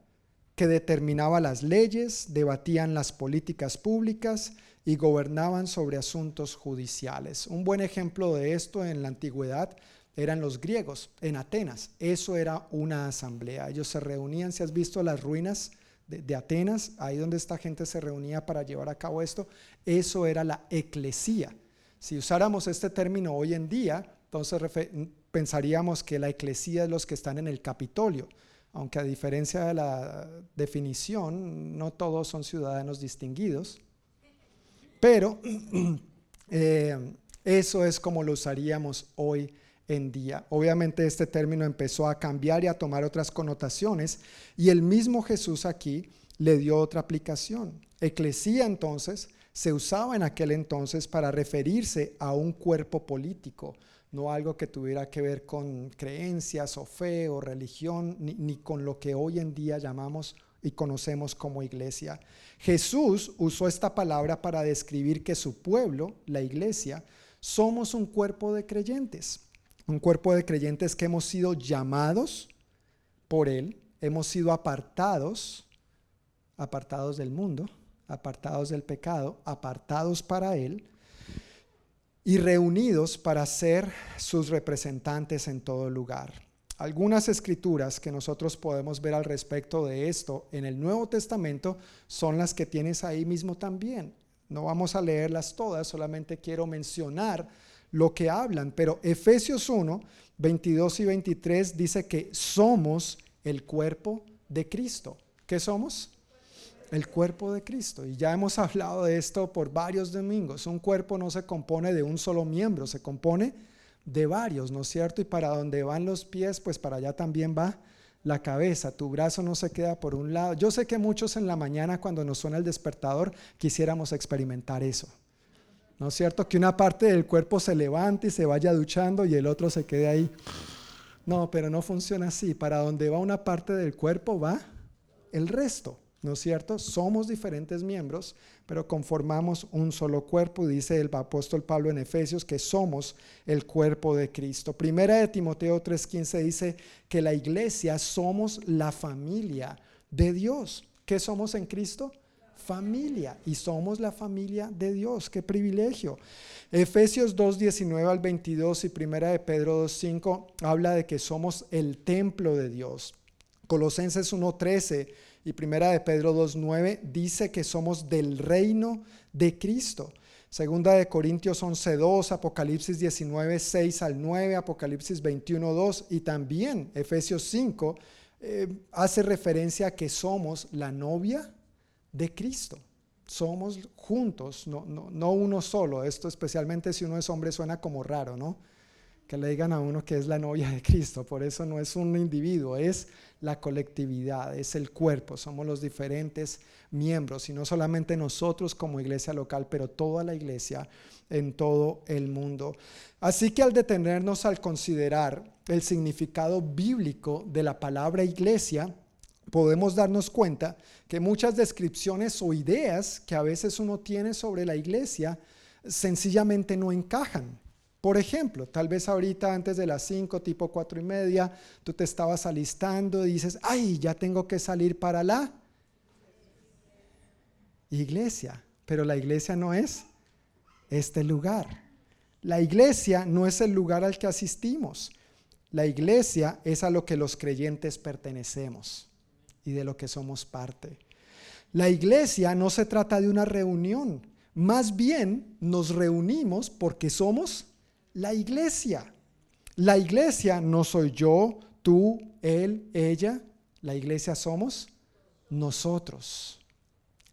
que determinaba las leyes, debatían las políticas públicas y gobernaban sobre asuntos judiciales. Un buen ejemplo de esto en la antigüedad eran los griegos, en Atenas. Eso era una asamblea. Ellos se reunían, si has visto las ruinas de, Atenas, ahí donde esta gente se reunía para llevar a cabo esto, eso era la eclesía. Si usáramos este término hoy en día, entonces pensaríamos que la eclesía es los que están en el Capitolio aunque a diferencia de la definición, no todos son ciudadanos distinguidos, pero eh, eso es como lo usaríamos hoy en día. Obviamente este término empezó a cambiar y a tomar otras connotaciones y el mismo Jesús aquí le dio otra aplicación. Eclesía entonces se usaba en aquel entonces para referirse a un cuerpo político, no algo que tuviera que ver con creencias o fe o religión, ni, con lo que hoy en día llamamos y conocemos como iglesia. Jesús usó esta palabra para describir que su pueblo, la iglesia, somos un cuerpo de creyentes, un cuerpo de creyentes que hemos sido llamados por Él, hemos sido apartados, apartados del mundo, apartados del pecado, apartados para Él, y reunidos para ser sus representantes en todo lugar. Algunas escrituras que nosotros podemos ver al respecto de esto en el Nuevo Testamento son las que tienes ahí mismo también. No vamos a leerlas todas, solamente quiero mencionar lo que hablan, pero Efesios 1, 22 y 23 dice que somos el cuerpo de Cristo. ¿Qué somos? El cuerpo de Cristo. Y ya hemos hablado de esto por varios domingos. Un cuerpo no se compone de un solo miembro, se compone de varios, ¿no es cierto? Y para donde van los pies, pues para allá también va la cabeza. Tu brazo no se queda por un lado. Yo sé que muchos en la mañana cuando nos suena el despertador quisiéramos experimentar eso. ¿No es cierto? Que una parte del cuerpo se levante y se vaya duchando y el otro se quede ahí. No, pero no funciona así. Para donde va una parte del cuerpo va el resto. ¿No es cierto? Somos diferentes miembros, pero conformamos un solo cuerpo, dice el apóstol Pablo en Efesios, que somos el cuerpo de Cristo. Primera de Timoteo 3:15 dice que la iglesia somos la familia de Dios. ¿Qué somos en Cristo? Familia. Y somos la familia de Dios. Qué privilegio. Efesios 2:19 al 22 y Primera de Pedro 2:5 habla de que somos el templo de Dios. Colosenses 1:13 y Primera de Pedro 2.9 dice que somos del reino de Cristo. Segunda de Corintios 11.2, Apocalipsis 19.6 al 9, Apocalipsis 21.2 y también Efesios 5 eh, hace referencia a que somos la novia de Cristo. Somos juntos, no, no, no uno solo. Esto especialmente si uno es hombre suena como raro, ¿no? Que le digan a uno que es la novia de Cristo. Por eso no es un individuo, es la colectividad, es el cuerpo, somos los diferentes miembros y no solamente nosotros como iglesia local, pero toda la iglesia en todo el mundo. Así que al detenernos al considerar el significado bíblico de la palabra iglesia, podemos darnos cuenta que muchas descripciones o ideas que a veces uno tiene sobre la iglesia sencillamente no encajan. Por ejemplo, tal vez ahorita antes de las 5, tipo 4 y media, tú te estabas alistando y dices, ay, ya tengo que salir para la iglesia. Pero la iglesia no es este lugar. La iglesia no es el lugar al que asistimos. La iglesia es a lo que los creyentes pertenecemos y de lo que somos parte. La iglesia no se trata de una reunión, más bien nos reunimos porque somos la iglesia. La iglesia no soy yo, tú, él, ella. La iglesia somos nosotros.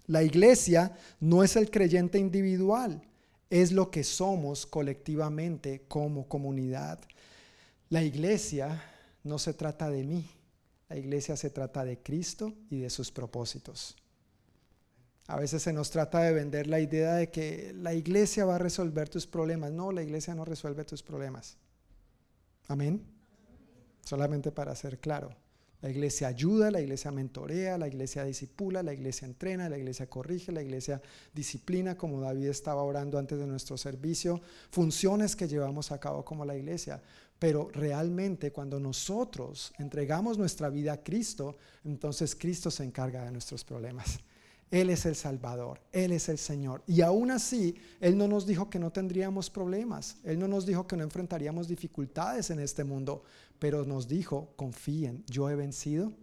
La iglesia no es el creyente individual, es lo que somos colectivamente como comunidad. La iglesia no se trata de mí, la iglesia se trata de Cristo y de sus propósitos. A veces se nos trata de vender la idea de que la iglesia va a resolver tus problemas. No, la iglesia no resuelve tus problemas. Amén. Solamente para ser claro. La iglesia ayuda, la iglesia mentorea, la iglesia disipula, la iglesia entrena, la iglesia corrige, la iglesia disciplina, como David estaba orando antes de nuestro servicio, funciones que llevamos a cabo como la iglesia. Pero realmente cuando nosotros entregamos nuestra vida a Cristo, entonces Cristo se encarga de nuestros problemas. Él es el Salvador, Él es el Señor. Y aún así, Él no nos dijo que no tendríamos problemas, Él no nos dijo que no enfrentaríamos dificultades en este mundo, pero nos dijo, confíen, yo he vencido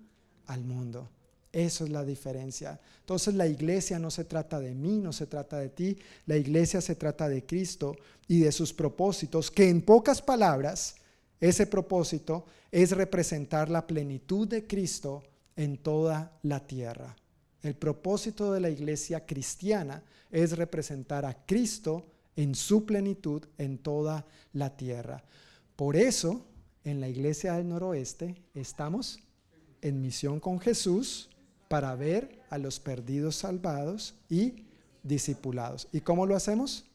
al mundo. Eso es la diferencia. Entonces la iglesia no se trata de mí, no se trata de ti, la iglesia se trata de Cristo y de sus propósitos, que en pocas palabras, ese propósito es representar la plenitud de Cristo en toda la tierra. El propósito de la iglesia cristiana es representar a Cristo en su plenitud en toda la tierra. Por eso, en la iglesia del noroeste estamos en misión con Jesús para ver a los perdidos salvados y discipulados. ¿Y cómo lo hacemos?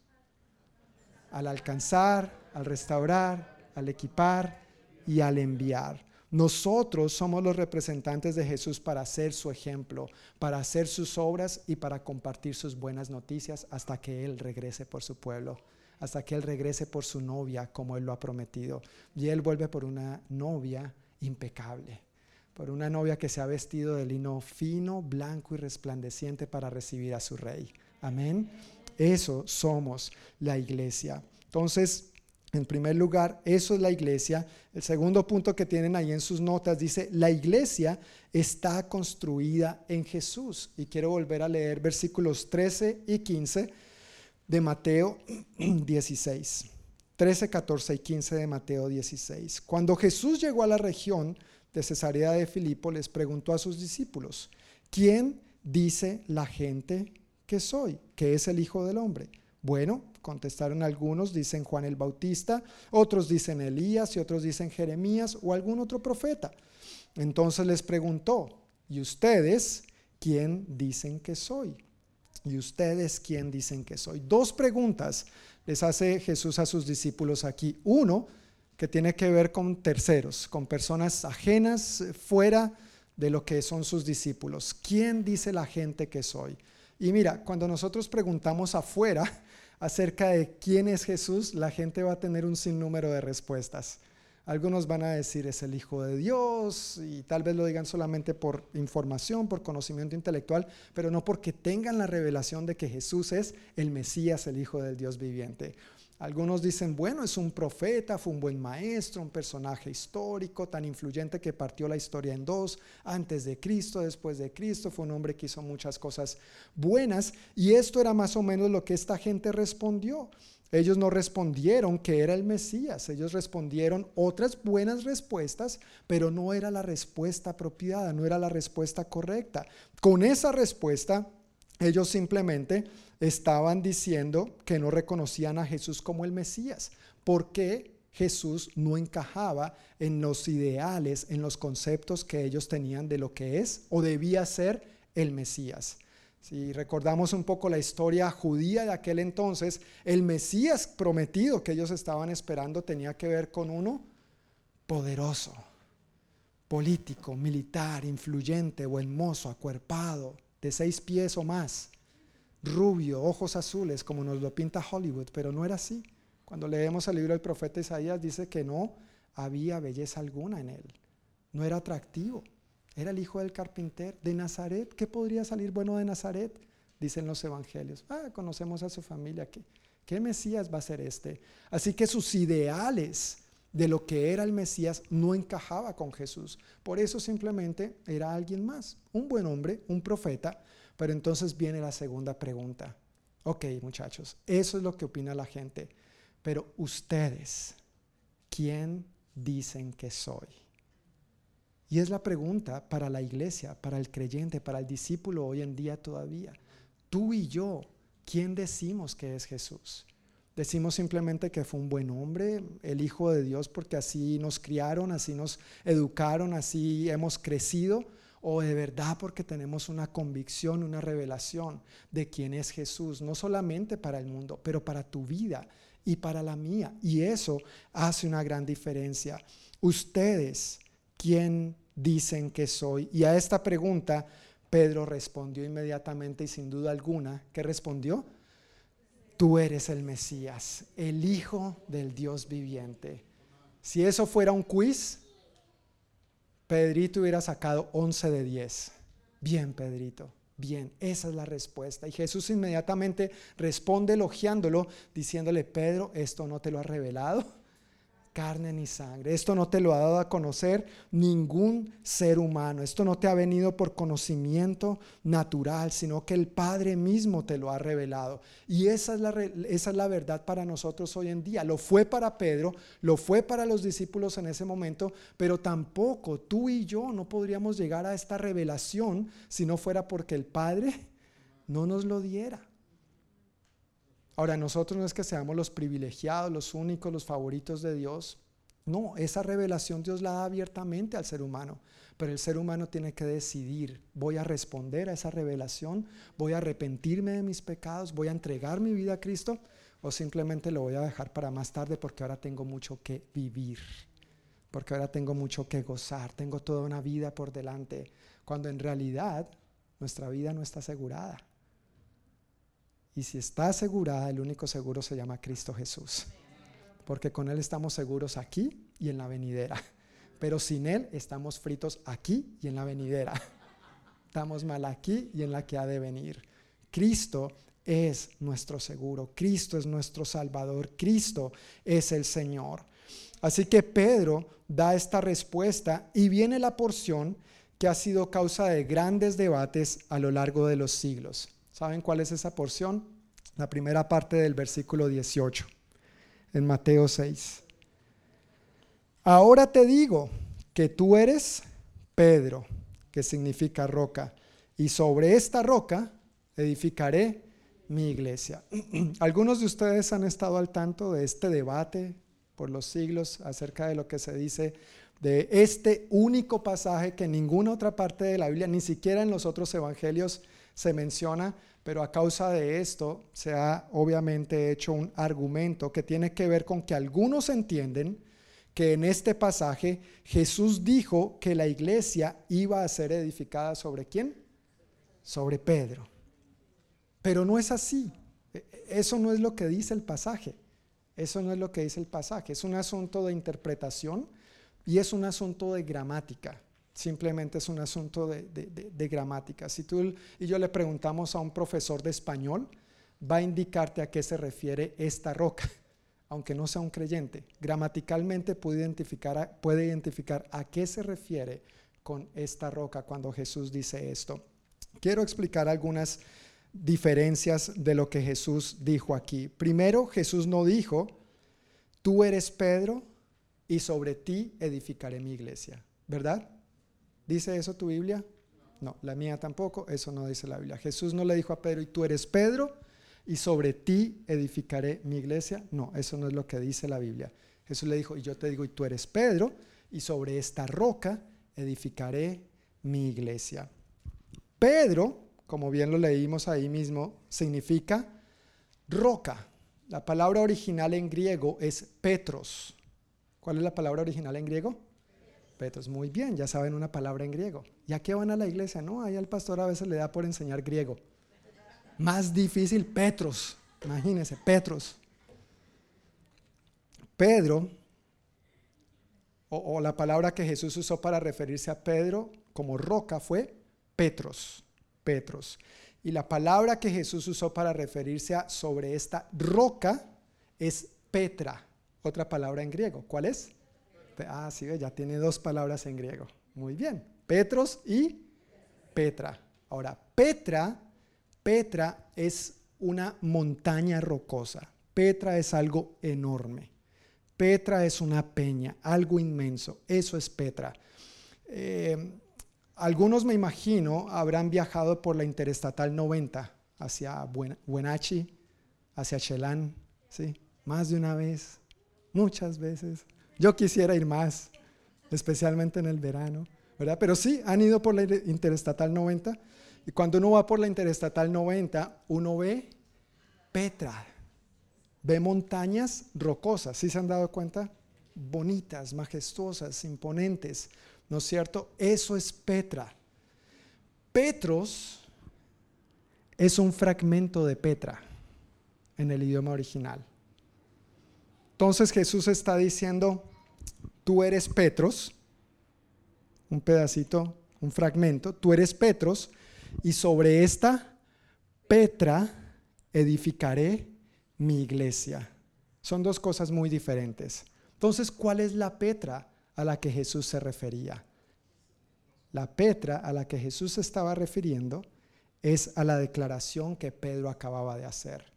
Al alcanzar, al restaurar, al equipar y al enviar. Nosotros somos los representantes de Jesús para hacer su ejemplo, para hacer sus obras y para compartir sus buenas noticias hasta que Él regrese por su pueblo, hasta que Él regrese por su novia como Él lo ha prometido. Y Él vuelve por una novia impecable, por una novia que se ha vestido de lino fino, blanco y resplandeciente para recibir a su rey. Amén. Eso somos la iglesia. Entonces, en primer lugar, eso es la iglesia. El segundo punto que tienen ahí en sus notas dice, la iglesia está construida en Jesús. Y quiero volver a leer versículos 13 y 15 de Mateo 16. 13, 14 y 15 de Mateo 16. Cuando Jesús llegó a la región de Cesarea de Filipo, les preguntó a sus discípulos, ¿quién dice la gente que soy? Que es el Hijo del Hombre. Bueno, contestaron algunos, dicen Juan el Bautista, otros dicen Elías y otros dicen Jeremías o algún otro profeta. Entonces les preguntó, ¿y ustedes quién dicen que soy? ¿Y ustedes quién dicen que soy? Dos preguntas les hace Jesús a sus discípulos aquí. Uno, que tiene que ver con terceros, con personas ajenas, eh, fuera de lo que son sus discípulos. ¿Quién dice la gente que soy? Y mira, cuando nosotros preguntamos afuera acerca de quién es Jesús, la gente va a tener un sinnúmero de respuestas. Algunos van a decir es el Hijo de Dios y tal vez lo digan solamente por información, por conocimiento intelectual, pero no porque tengan la revelación de que Jesús es el Mesías, el Hijo del Dios viviente. Algunos dicen, bueno, es un profeta, fue un buen maestro, un personaje histórico tan influyente que partió la historia en dos, antes de Cristo, después de Cristo, fue un hombre que hizo muchas cosas buenas y esto era más o menos lo que esta gente respondió. Ellos no respondieron que era el Mesías, ellos respondieron otras buenas respuestas, pero no era la respuesta apropiada, no era la respuesta correcta. Con esa respuesta, ellos simplemente estaban diciendo que no reconocían a Jesús como el Mesías, porque Jesús no encajaba en los ideales, en los conceptos que ellos tenían de lo que es o debía ser el Mesías. Si recordamos un poco la historia judía de aquel entonces, el Mesías prometido que ellos estaban esperando tenía que ver con uno poderoso, político, militar, influyente, buen mozo, acuerpado, de seis pies o más, rubio, ojos azules, como nos lo pinta Hollywood, pero no era así. Cuando leemos el libro del profeta Isaías dice que no había belleza alguna en él, no era atractivo. Era el hijo del carpintero de Nazaret. ¿Qué podría salir bueno de Nazaret? Dicen los evangelios. Ah, conocemos a su familia. ¿Qué, ¿Qué Mesías va a ser este? Así que sus ideales de lo que era el Mesías no encajaba con Jesús. Por eso simplemente era alguien más, un buen hombre, un profeta. Pero entonces viene la segunda pregunta. Ok, muchachos, eso es lo que opina la gente. Pero ustedes, ¿quién dicen que soy? Y es la pregunta para la iglesia, para el creyente, para el discípulo hoy en día todavía. Tú y yo, ¿quién decimos que es Jesús? Decimos simplemente que fue un buen hombre, el Hijo de Dios, porque así nos criaron, así nos educaron, así hemos crecido, o de verdad porque tenemos una convicción, una revelación de quién es Jesús, no solamente para el mundo, pero para tu vida y para la mía. Y eso hace una gran diferencia. Ustedes ¿quién dicen que soy? Y a esta pregunta Pedro respondió inmediatamente y sin duda alguna, ¿qué respondió? Tú eres el Mesías, el Hijo del Dios viviente. Si eso fuera un quiz, Pedrito hubiera sacado 11 de 10. Bien, Pedrito, bien, esa es la respuesta. Y Jesús inmediatamente responde elogiándolo, diciéndole, Pedro, esto no te lo ha revelado carne ni sangre. Esto no te lo ha dado a conocer ningún ser humano. Esto no te ha venido por conocimiento natural, sino que el Padre mismo te lo ha revelado. Y esa es la, esa es la verdad para nosotros hoy en día. Lo fue para Pedro, lo fue para los discípulos en ese momento, pero tampoco tú y yo no podríamos llegar a esta revelación si no fuera porque el Padre no nos lo diera. Ahora, nosotros no es que seamos los privilegiados, los únicos, los favoritos de Dios. No, esa revelación Dios la da abiertamente al ser humano, pero el ser humano tiene que decidir, voy a responder a esa revelación, voy a arrepentirme de mis pecados, voy a entregar mi vida a Cristo o simplemente lo voy a dejar para más tarde porque ahora tengo mucho que vivir, porque ahora tengo mucho que gozar, tengo toda una vida por delante, cuando en realidad nuestra vida no está asegurada. Y si está asegurada, el único seguro se llama Cristo Jesús. Porque con Él estamos seguros aquí y en la venidera. Pero sin Él estamos fritos aquí y en la venidera. Estamos mal aquí y en la que ha de venir. Cristo es nuestro seguro, Cristo es nuestro Salvador, Cristo es el Señor. Así que Pedro da esta respuesta y viene la porción que ha sido causa de grandes debates a lo largo de los siglos. ¿Saben cuál es esa porción? La primera parte del versículo 18, en Mateo 6. Ahora te digo que tú eres Pedro, que significa roca, y sobre esta roca edificaré mi iglesia. Algunos de ustedes han estado al tanto de este debate por los siglos acerca de lo que se dice de este único pasaje que en ninguna otra parte de la Biblia, ni siquiera en los otros evangelios se menciona, pero a causa de esto se ha obviamente hecho un argumento que tiene que ver con que algunos entienden que en este pasaje Jesús dijo que la iglesia iba a ser edificada sobre quién? Sobre Pedro. Pero no es así. E, eso no es lo que dice el pasaje. Eso no es lo que dice el pasaje. Es un asunto de interpretación y es un asunto de gramática. Simplemente es un asunto de, gramática. Si tú y yo le preguntamos a un profesor de español, va a indicarte a qué se refiere esta roca aunque no sea un creyente, gramaticalmente puede identificar, a, puede identificar a qué se refiere con esta roca cuando Jesús dice esto. Quiero explicar algunas diferencias de lo que Jesús dijo aquí. Primero, Jesús no dijo, tú eres Pedro y sobre ti edificaré mi iglesia, ¿verdad? ¿Dice eso tu Biblia? No, la mía tampoco, eso no dice la Biblia. Jesús no le dijo a Pedro, y tú eres Pedro y sobre ti edificaré mi iglesia. No, eso no es lo que dice la Biblia. Jesús le dijo, y yo te digo, y tú eres Pedro, y sobre esta roca edificaré mi iglesia. Pedro, como bien lo leímos ahí mismo, significa roca. La palabra original en griego es Petros. ¿Cuál es la palabra original en griego? Muy bien, ya saben una palabra en griego. ¿Y a qué van a la iglesia? No, ahí al pastor a veces le da por enseñar griego. Más difícil, Petros. Imagínense, Petros. Pedro, o, la palabra que Jesús usó para referirse a Pedro como roca fue Petros. Petros. Y la palabra que Jesús usó para referirse a sobre esta roca es Petra, otra palabra en griego. ¿Cuál es? Ah, sí, ya tiene dos palabras en griego. Muy bien. Petros y Petra. Ahora, Petra Petra es una montaña rocosa. Petra es algo enorme. Petra es una peña, algo inmenso. Eso es Petra. Eh, algunos me imagino habrán viajado por la Interestatal 90 hacia Buenachi, hacia Chelán, ¿sí? Más de una vez, muchas veces. Yo quisiera ir más, especialmente en el verano, ¿verdad? Pero sí, han ido por la Interestatal 90 y cuando uno va por la Interestatal 90, uno ve Petra, ve montañas rocosas, ¿sí se han dado cuenta? Bonitas, majestuosas, imponentes, ¿no es cierto? Eso es Petra. Petros es un fragmento de Petra en el idioma original. Entonces Jesús está diciendo, tú eres Petros, un pedacito, un fragmento, tú eres Petros, y sobre esta Petra edificaré mi iglesia. Son dos cosas muy diferentes. Entonces, ¿cuál es la Petra a la que Jesús se refería? La Petra a la que Jesús se estaba refiriendo es a la declaración que Pedro acababa de hacer.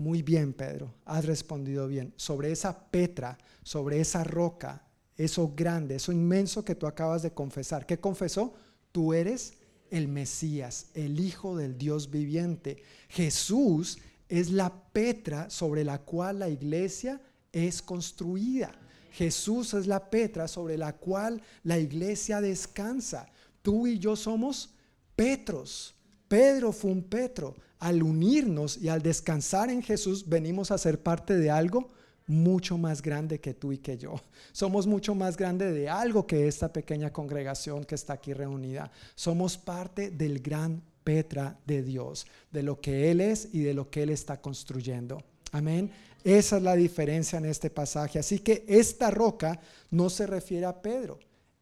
Muy bien, Pedro, has respondido bien. Sobre esa Petra, sobre esa roca, eso grande, eso inmenso que tú acabas de confesar. ¿Qué confesó? Tú eres el Mesías, el Hijo del Dios viviente. Jesús es la petra sobre la cual la iglesia es construida. Jesús es la petra sobre la cual la iglesia descansa. Tú y yo somos Petros. Pedro fue un Petro. Al unirnos y al descansar en Jesús, venimos a ser parte de algo mucho más grande que tú y que yo. Somos mucho más grande de algo que esta pequeña congregación que está aquí reunida. Somos parte del gran Petra de Dios, de lo que Él es y de lo que Él está construyendo. Amén. Esa es la diferencia en este pasaje. Así que esta roca no se refiere a Pedro.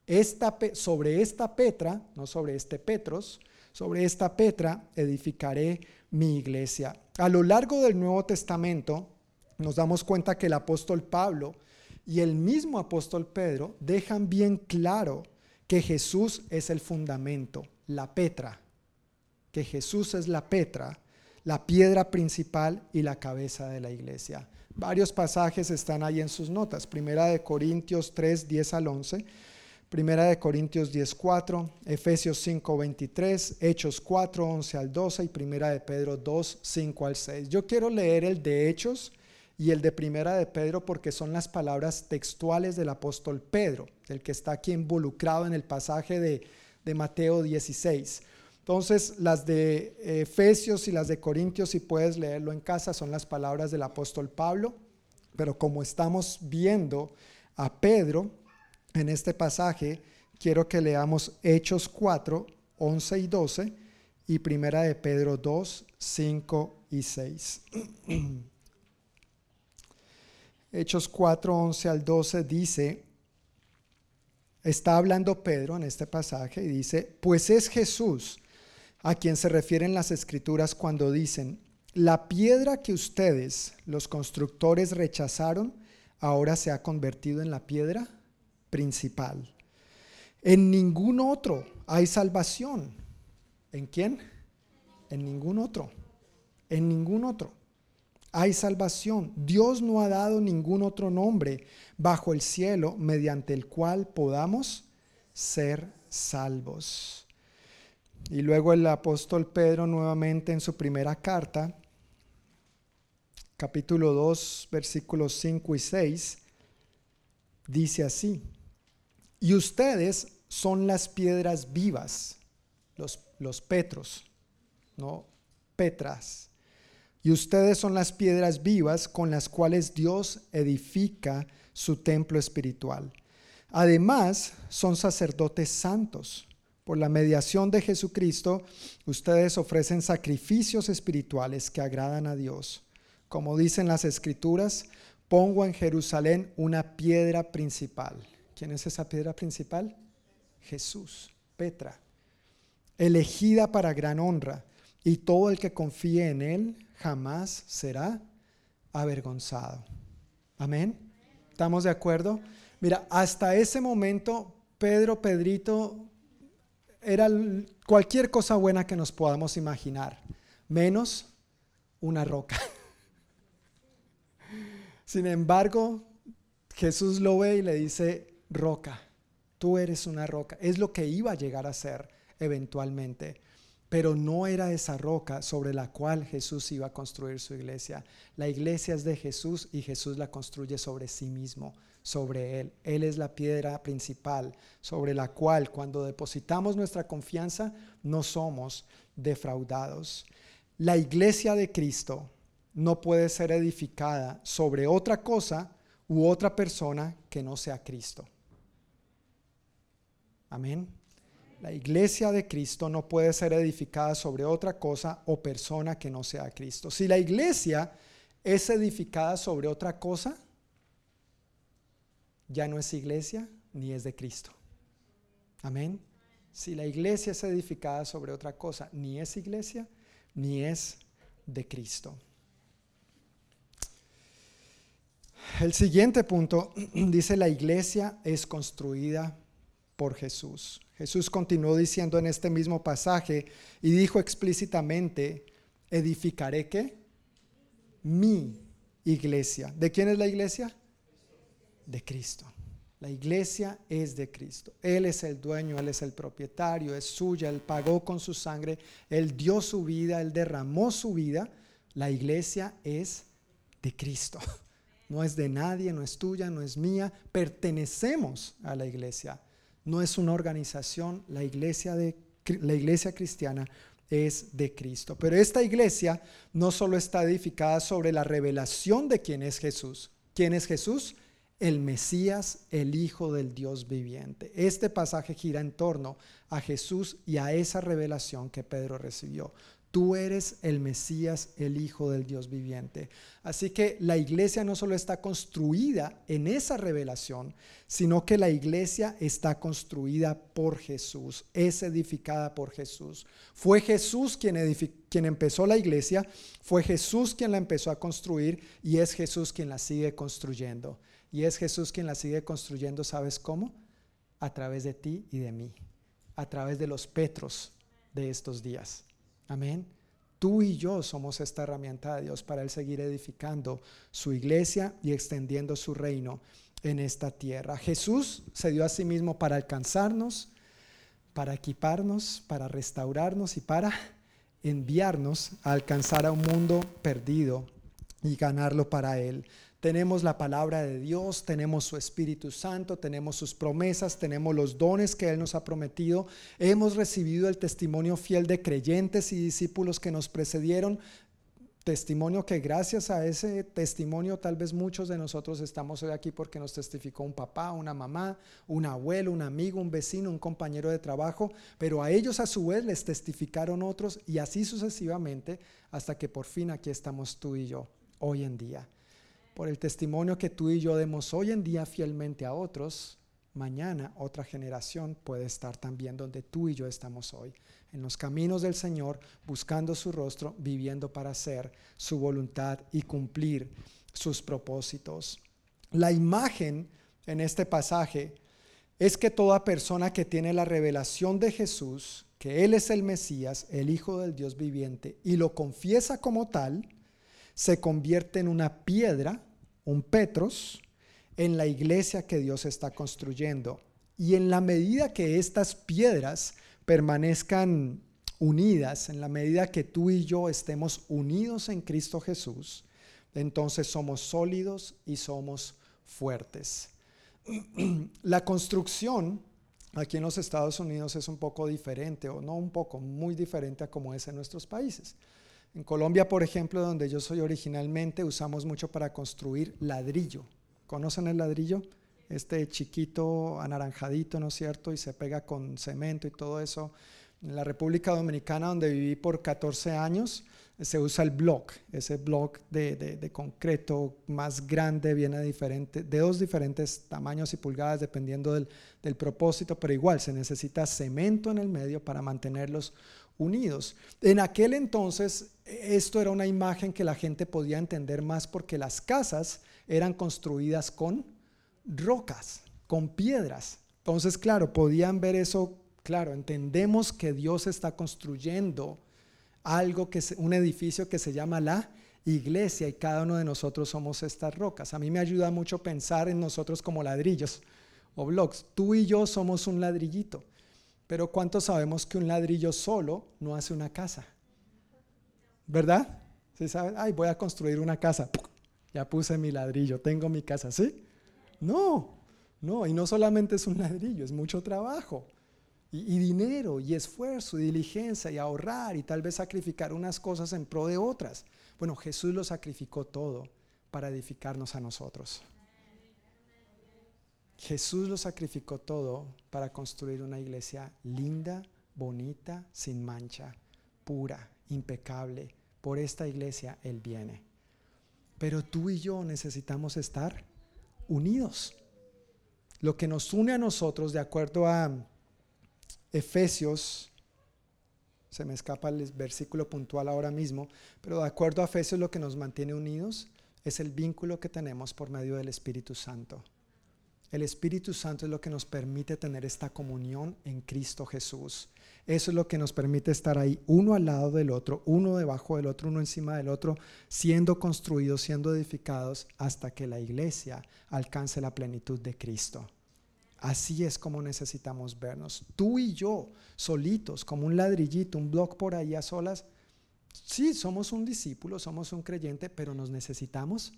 Esta, sobre esta Petra, no sobre este Petros, Sobre esta Petra edificaré mi iglesia. A lo largo del Nuevo Testamento nos damos cuenta que el apóstol Pablo y el mismo apóstol Pedro dejan bien claro que Jesús es el fundamento, la Petra, que Jesús es la Petra, la piedra principal y la cabeza de la iglesia. Varios pasajes están ahí en sus notas. Primera de Corintios 3, 10 al 11. Primera de Corintios 10, 4. Efesios 5, 23. Hechos 4, 11 al 12. Y Primera de Pedro 2, 5 al 6. Yo quiero leer el de Hechos y el de Primera de Pedro porque son las palabras textuales del apóstol Pedro, el que está aquí involucrado en el pasaje de, de Mateo 16. Entonces, las de Efesios y las de Corintios, si puedes leerlo en casa, son las palabras del apóstol Pablo, pero como estamos viendo a Pedro en este pasaje, quiero que leamos Hechos 4, 11 y 12 y Primera de Pedro 2, 5 y 6. Hechos 4, 11 al 12 dice, está hablando Pedro en este pasaje y dice, pues es Jesús a quien se refieren las escrituras cuando dicen, la piedra que ustedes, los constructores, rechazaron, ahora se ha convertido en la piedra principal. En ningún otro hay salvación. ¿En quién? En ningún otro. En ningún otro hay salvación. Dios no ha dado ningún otro nombre bajo el cielo mediante el cual podamos ser salvos. Y luego el apóstol Pedro nuevamente en su primera carta, capítulo 2, versículos 5 y 6, dice así, y ustedes son las piedras vivas, los, los petros, no petras y ustedes son las piedras vivas con las cuales Dios edifica su templo espiritual. Además, son sacerdotes santos. Por la mediación de Jesucristo, ustedes ofrecen sacrificios espirituales que agradan a Dios. Como dicen las escrituras, pongo en Jerusalén una piedra principal. ¿Quién es esa piedra principal? Jesús, Petra, elegida para gran honra, y todo el que confíe en él jamás será avergonzado. Amén. ¿Estamos de acuerdo? Mira, hasta ese momento, Pedro, Pedrito, era cualquier cosa buena que nos podamos imaginar, menos una roca. Sin embargo, Jesús lo ve y le dice, roca, tú eres una roca. Es lo que iba a llegar a ser eventualmente pero no era esa roca sobre la cual Jesús iba a construir su iglesia. La iglesia es de Jesús y Jesús la construye sobre sí mismo, sobre Él. Él es la piedra principal sobre la cual cuando depositamos nuestra confianza no somos defraudados. La iglesia de Cristo no puede ser edificada sobre otra cosa u otra persona que no sea Cristo. Amén. La iglesia de Cristo no puede ser edificada sobre otra cosa o persona que no sea Cristo. Si la iglesia es edificada sobre otra cosa, ya no es iglesia ni es de Cristo. Amén. Si la iglesia es edificada sobre otra cosa, ni es iglesia ni es de Cristo. El siguiente punto dice la iglesia es construida por Jesús. Jesús continuó diciendo en este mismo pasaje y dijo explícitamente, edificaré qué? Mi iglesia. ¿De quién es la iglesia? De Cristo. La iglesia es de Cristo. Él es el dueño, Él es el propietario, es suya, Él pagó con su sangre, Él dio su vida, Él derramó su vida. La iglesia es de Cristo. No es de nadie, no es tuya, no es mía. Pertenecemos a la iglesia no es una organización, la iglesia, de, la iglesia cristiana es de Cristo. Pero esta iglesia no solo está edificada sobre la revelación de quién es Jesús. ¿Quién es Jesús? El Mesías, el Hijo del Dios viviente. Este pasaje gira en torno a Jesús y a esa revelación que Pedro recibió. Tú eres el Mesías, el Hijo del Dios viviente. Así que la iglesia no solo está construida en esa revelación, sino que la iglesia está construida por Jesús, es edificada por Jesús. Fue Jesús quien, empezó la iglesia, fue Jesús quien la empezó a construir y es Jesús quien la sigue construyendo. Y es Jesús quien la sigue construyendo, ¿sabes cómo? A través de ti y de mí, a través de los Petros de estos días. Amén. Tú y yo somos esta herramienta de Dios para Él seguir edificando su iglesia y extendiendo su reino en esta tierra. Jesús se dio a sí mismo para alcanzarnos, para equiparnos, para restaurarnos y para enviarnos a alcanzar a un mundo perdido y ganarlo para Él. Tenemos la palabra de Dios, tenemos su Espíritu Santo, tenemos sus promesas, tenemos los dones que Él nos ha prometido. Hemos recibido el testimonio fiel de creyentes y discípulos que nos precedieron. Testimonio que gracias a ese testimonio tal vez muchos de nosotros estamos hoy aquí porque nos testificó un papá, una mamá, un abuelo, un amigo, un vecino, un compañero de trabajo, pero a ellos a su vez les testificaron otros y así sucesivamente hasta que por fin aquí estamos tú y yo hoy en día por el testimonio que tú y yo demos hoy en día fielmente a otros, mañana otra generación puede estar también donde tú y yo estamos hoy, en los caminos del Señor, buscando su rostro, viviendo para hacer su voluntad y cumplir sus propósitos. La imagen en este pasaje es que toda persona que tiene la revelación de Jesús, que Él es el Mesías, el Hijo del Dios viviente, y lo confiesa como tal, se convierte en una piedra un Petros en la iglesia que Dios está construyendo. Y en la medida que estas piedras permanezcan unidas, en la medida que tú y yo estemos unidos en Cristo Jesús, entonces somos sólidos y somos fuertes. La construcción aquí en los Estados Unidos es un poco diferente, o no un poco, muy diferente a como es en nuestros países. En Colombia, por ejemplo, donde yo soy originalmente, usamos mucho para construir ladrillo. ¿Conocen el ladrillo? Este chiquito anaranjadito, ¿no es cierto? Y se pega con cemento y todo eso. En la República Dominicana, donde viví por 14 años, se usa el block, ese block de, concreto más grande, viene diferente, de dos diferentes tamaños y pulgadas dependiendo del, del propósito, pero igual se necesita cemento en el medio para mantenerlos unidos. En aquel entonces esto era una imagen que la gente podía entender más porque las casas eran construidas con rocas, con piedras. Entonces, claro, podían ver eso, claro, entendemos que Dios está construyendo algo que es un edificio que se llama la iglesia y cada uno de nosotros somos estas rocas. A mí me ayuda mucho pensar en nosotros como ladrillos o blocks. Tú y yo somos un ladrillito. Pero ¿cuántos sabemos que un ladrillo solo no hace una casa? ¿Verdad? ¿Sí saben? Ay, voy a construir una casa. Ya puse mi ladrillo, tengo mi casa, ¿sí? No, no, y no solamente es un ladrillo, es mucho trabajo. Y, y, dinero, y esfuerzo, y diligencia, y ahorrar, y tal vez sacrificar unas cosas en pro de otras. Bueno, Jesús lo sacrificó todo para edificarnos a nosotros. Jesús lo sacrificó todo para construir una iglesia linda, bonita, sin mancha, pura, impecable. Por esta iglesia Él viene. Pero tú y yo necesitamos estar unidos. Lo que nos une a nosotros, de acuerdo a Efesios, se me escapa el versículo puntual ahora mismo, pero de acuerdo a Efesios lo que nos mantiene unidos es el vínculo que tenemos por medio del Espíritu Santo. El Espíritu Santo es lo que nos permite tener esta comunión en Cristo Jesús. Eso es lo que nos permite estar ahí uno al lado del otro, uno debajo del otro, uno encima del otro, siendo construidos, siendo edificados hasta que la iglesia alcance la plenitud de Cristo. Así es como necesitamos vernos. Tú y yo, solitos, como un ladrillito, un block por ahí a solas. Sí, somos un discípulo, somos un creyente, pero nos necesitamos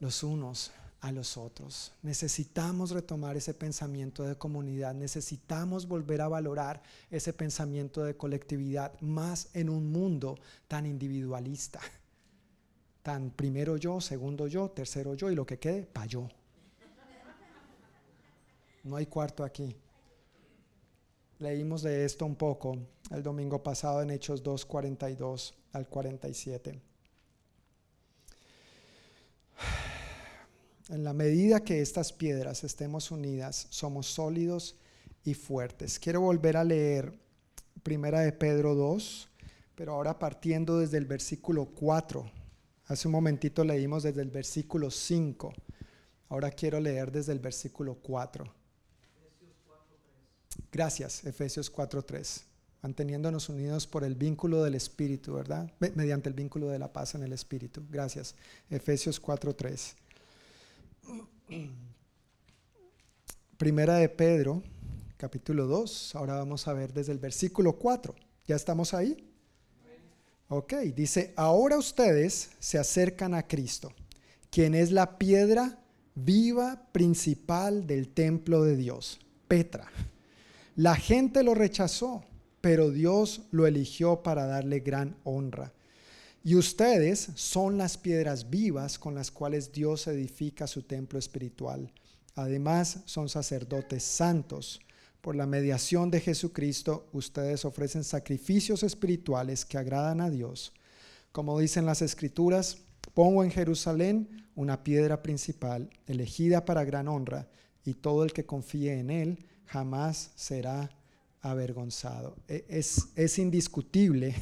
los unos a los otros. Necesitamos retomar ese pensamiento de comunidad, necesitamos volver a valorar ese pensamiento de colectividad más en un mundo tan individualista, tan primero yo, segundo yo, tercero yo y lo que quede, pa' yo. No hay cuarto aquí. Leímos de esto un poco el domingo pasado en Hechos 2, 42 al 47. En la medida que estas piedras estemos unidas, somos sólidos y fuertes. Quiero volver a leer Primera de Pedro 2, pero ahora partiendo desde el versículo 4. Hace un momentito leímos desde el versículo 5. Ahora quiero leer desde el versículo 4. Gracias, Efesios 4:3. Manteniéndonos unidos por el vínculo del Espíritu, ¿verdad? Mediante el vínculo de la paz en el Espíritu. Gracias. Efesios 4:3. Primera de Pedro, capítulo 2. Ahora vamos a ver desde el versículo 4. ¿Ya estamos ahí? Ok, dice, ahora ustedes se acercan a Cristo, quien es la piedra viva principal del templo de Dios, Petra. La gente lo rechazó, pero Dios lo eligió para darle gran honra. Y ustedes son las piedras vivas con las cuales Dios edifica su templo espiritual. Además, son sacerdotes santos. Por la mediación de Jesucristo, ustedes ofrecen sacrificios espirituales que agradan a Dios. Como dicen las escrituras, pongo en Jerusalén una piedra principal, elegida para gran honra, y todo el que confíe en él jamás será avergonzado. E, es, es indiscutible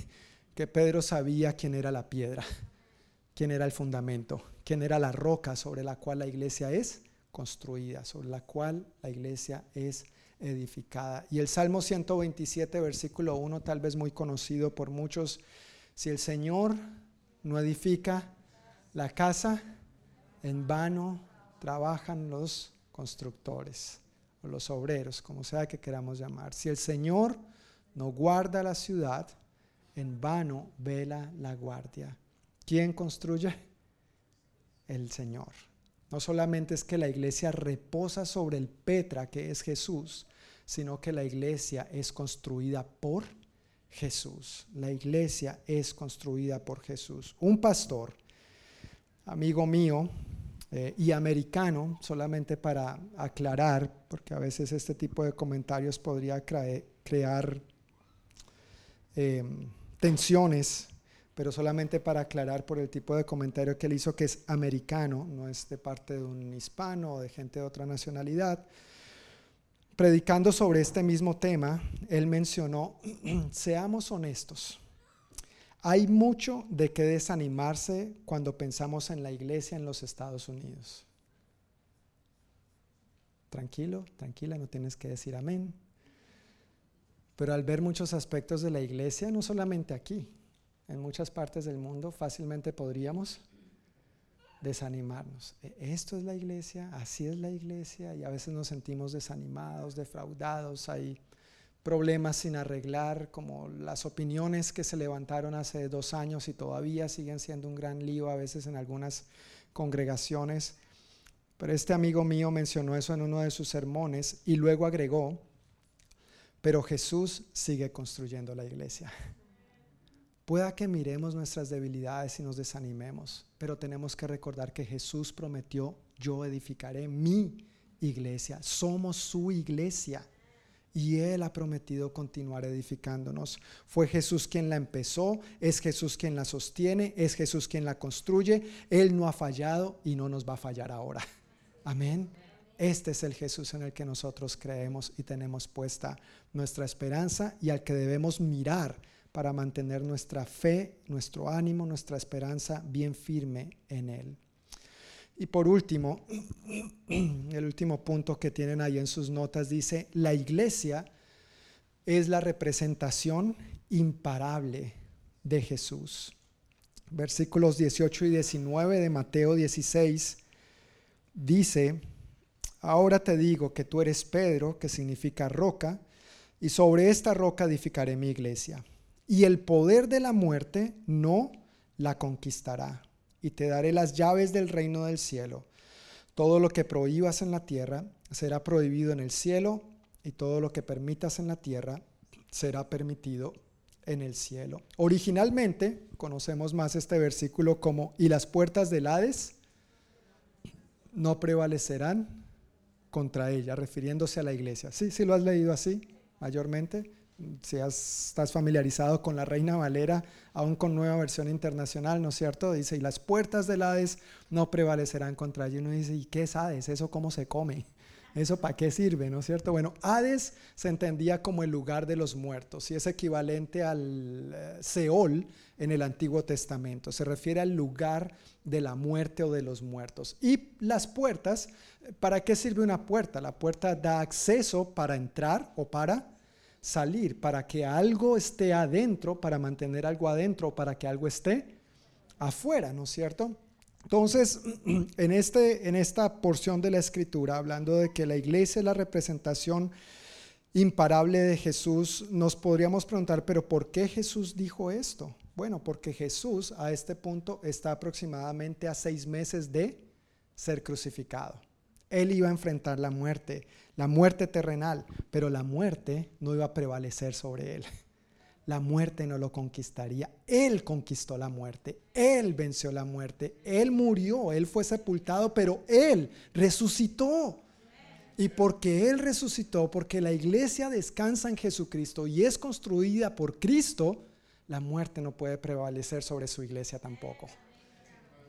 que Pedro sabía quién era la piedra, quién era el fundamento, quién era la roca sobre la cual la iglesia es construida, sobre la cual la iglesia es edificada. Y el Salmo 127, versículo 1, tal vez muy conocido por muchos, si el Señor no edifica la casa, en vano trabajan los constructores o los obreros, como sea que queramos llamar. Si el Señor no guarda la ciudad, en vano vela la guardia. ¿Quién construye? El Señor. No solamente es que la iglesia reposa sobre el Petra, que es Jesús, sino que la iglesia es construida por Jesús. La iglesia es construida por Jesús. Un pastor, amigo mío eh, y americano, solamente para aclarar, porque a veces este tipo de comentarios podría crear... Eh, tensiones, pero solamente para aclarar por el tipo de comentario que él hizo que es americano, no es de parte de un hispano o de gente de otra nacionalidad. Predicando sobre este mismo tema, él mencionó, seamos honestos, hay mucho de qué desanimarse cuando pensamos en la iglesia en los Estados Unidos. Tranquilo, tranquila, no tienes que decir amén. Pero al ver muchos aspectos de la iglesia, no solamente aquí, en muchas partes del mundo, fácilmente podríamos desanimarnos. E, esto es la iglesia, así es la iglesia, y a veces nos sentimos desanimados, defraudados, hay problemas sin arreglar, como las opiniones que se levantaron hace dos años y todavía siguen siendo un gran lío a veces en algunas congregaciones. Pero este amigo mío mencionó eso en uno de sus sermones y luego agregó, pero Jesús sigue construyendo la iglesia. Pueda que miremos nuestras debilidades y nos desanimemos, pero tenemos que recordar que Jesús prometió, yo edificaré mi iglesia, somos su iglesia. Y Él ha prometido continuar edificándonos. Fue Jesús quien la empezó, es Jesús quien la sostiene, es Jesús quien la construye. Él no ha fallado y no nos va a fallar ahora. Amén. Este es el Jesús en el que nosotros creemos y tenemos puesta nuestra esperanza y al que debemos mirar para mantener nuestra fe, nuestro ánimo, nuestra esperanza bien firme en Él. Y por último, el último punto que tienen ahí en sus notas dice, la iglesia es la representación imparable de Jesús. Versículos 18 y 19 de Mateo 16 dice, Ahora te digo que tú eres Pedro, que significa roca, y sobre esta roca edificaré mi iglesia. Y el poder de la muerte no la conquistará. Y te daré las llaves del reino del cielo. Todo lo que prohíbas en la tierra será prohibido en el cielo, y todo lo que permitas en la tierra será permitido en el cielo. Originalmente conocemos más este versículo como, y las puertas del Hades no prevalecerán contra ella, refiriéndose a la iglesia. ¿Sí? ¿Sí lo has leído así? mayormente. Si estás familiarizado con la Reina Valera, aún con nueva versión internacional, ¿no es cierto? Dice, y las puertas del Hades no prevalecerán contra ella. Uno dice, ¿y qué es Hades? ¿Eso cómo se come? ¿Eso para qué sirve? ¿No es cierto? Bueno, Hades se entendía como el lugar de los muertos y es equivalente al eh, Seol en el Antiguo Testamento. Se refiere al lugar de la muerte o de los muertos. Y las puertas, ¿para qué sirve una puerta? La puerta da acceso para entrar o para salir, para que algo esté adentro, para mantener algo adentro para que algo esté afuera, ¿no es cierto? Entonces, en, este, en esta porción de la escritura, hablando de que la iglesia es la representación imparable de Jesús, nos podríamos preguntar, pero ¿por qué Jesús dijo esto? Bueno, porque Jesús a este punto está aproximadamente a seis meses de ser crucificado. Él iba a enfrentar la muerte, la muerte terrenal, pero la muerte no iba a prevalecer sobre él la muerte no lo conquistaría. Él conquistó la muerte, Él venció la muerte, Él murió, Él fue sepultado, pero Él resucitó. Y porque Él resucitó, porque la iglesia descansa en Jesucristo y es construida por Cristo, la muerte no puede prevalecer sobre su iglesia tampoco.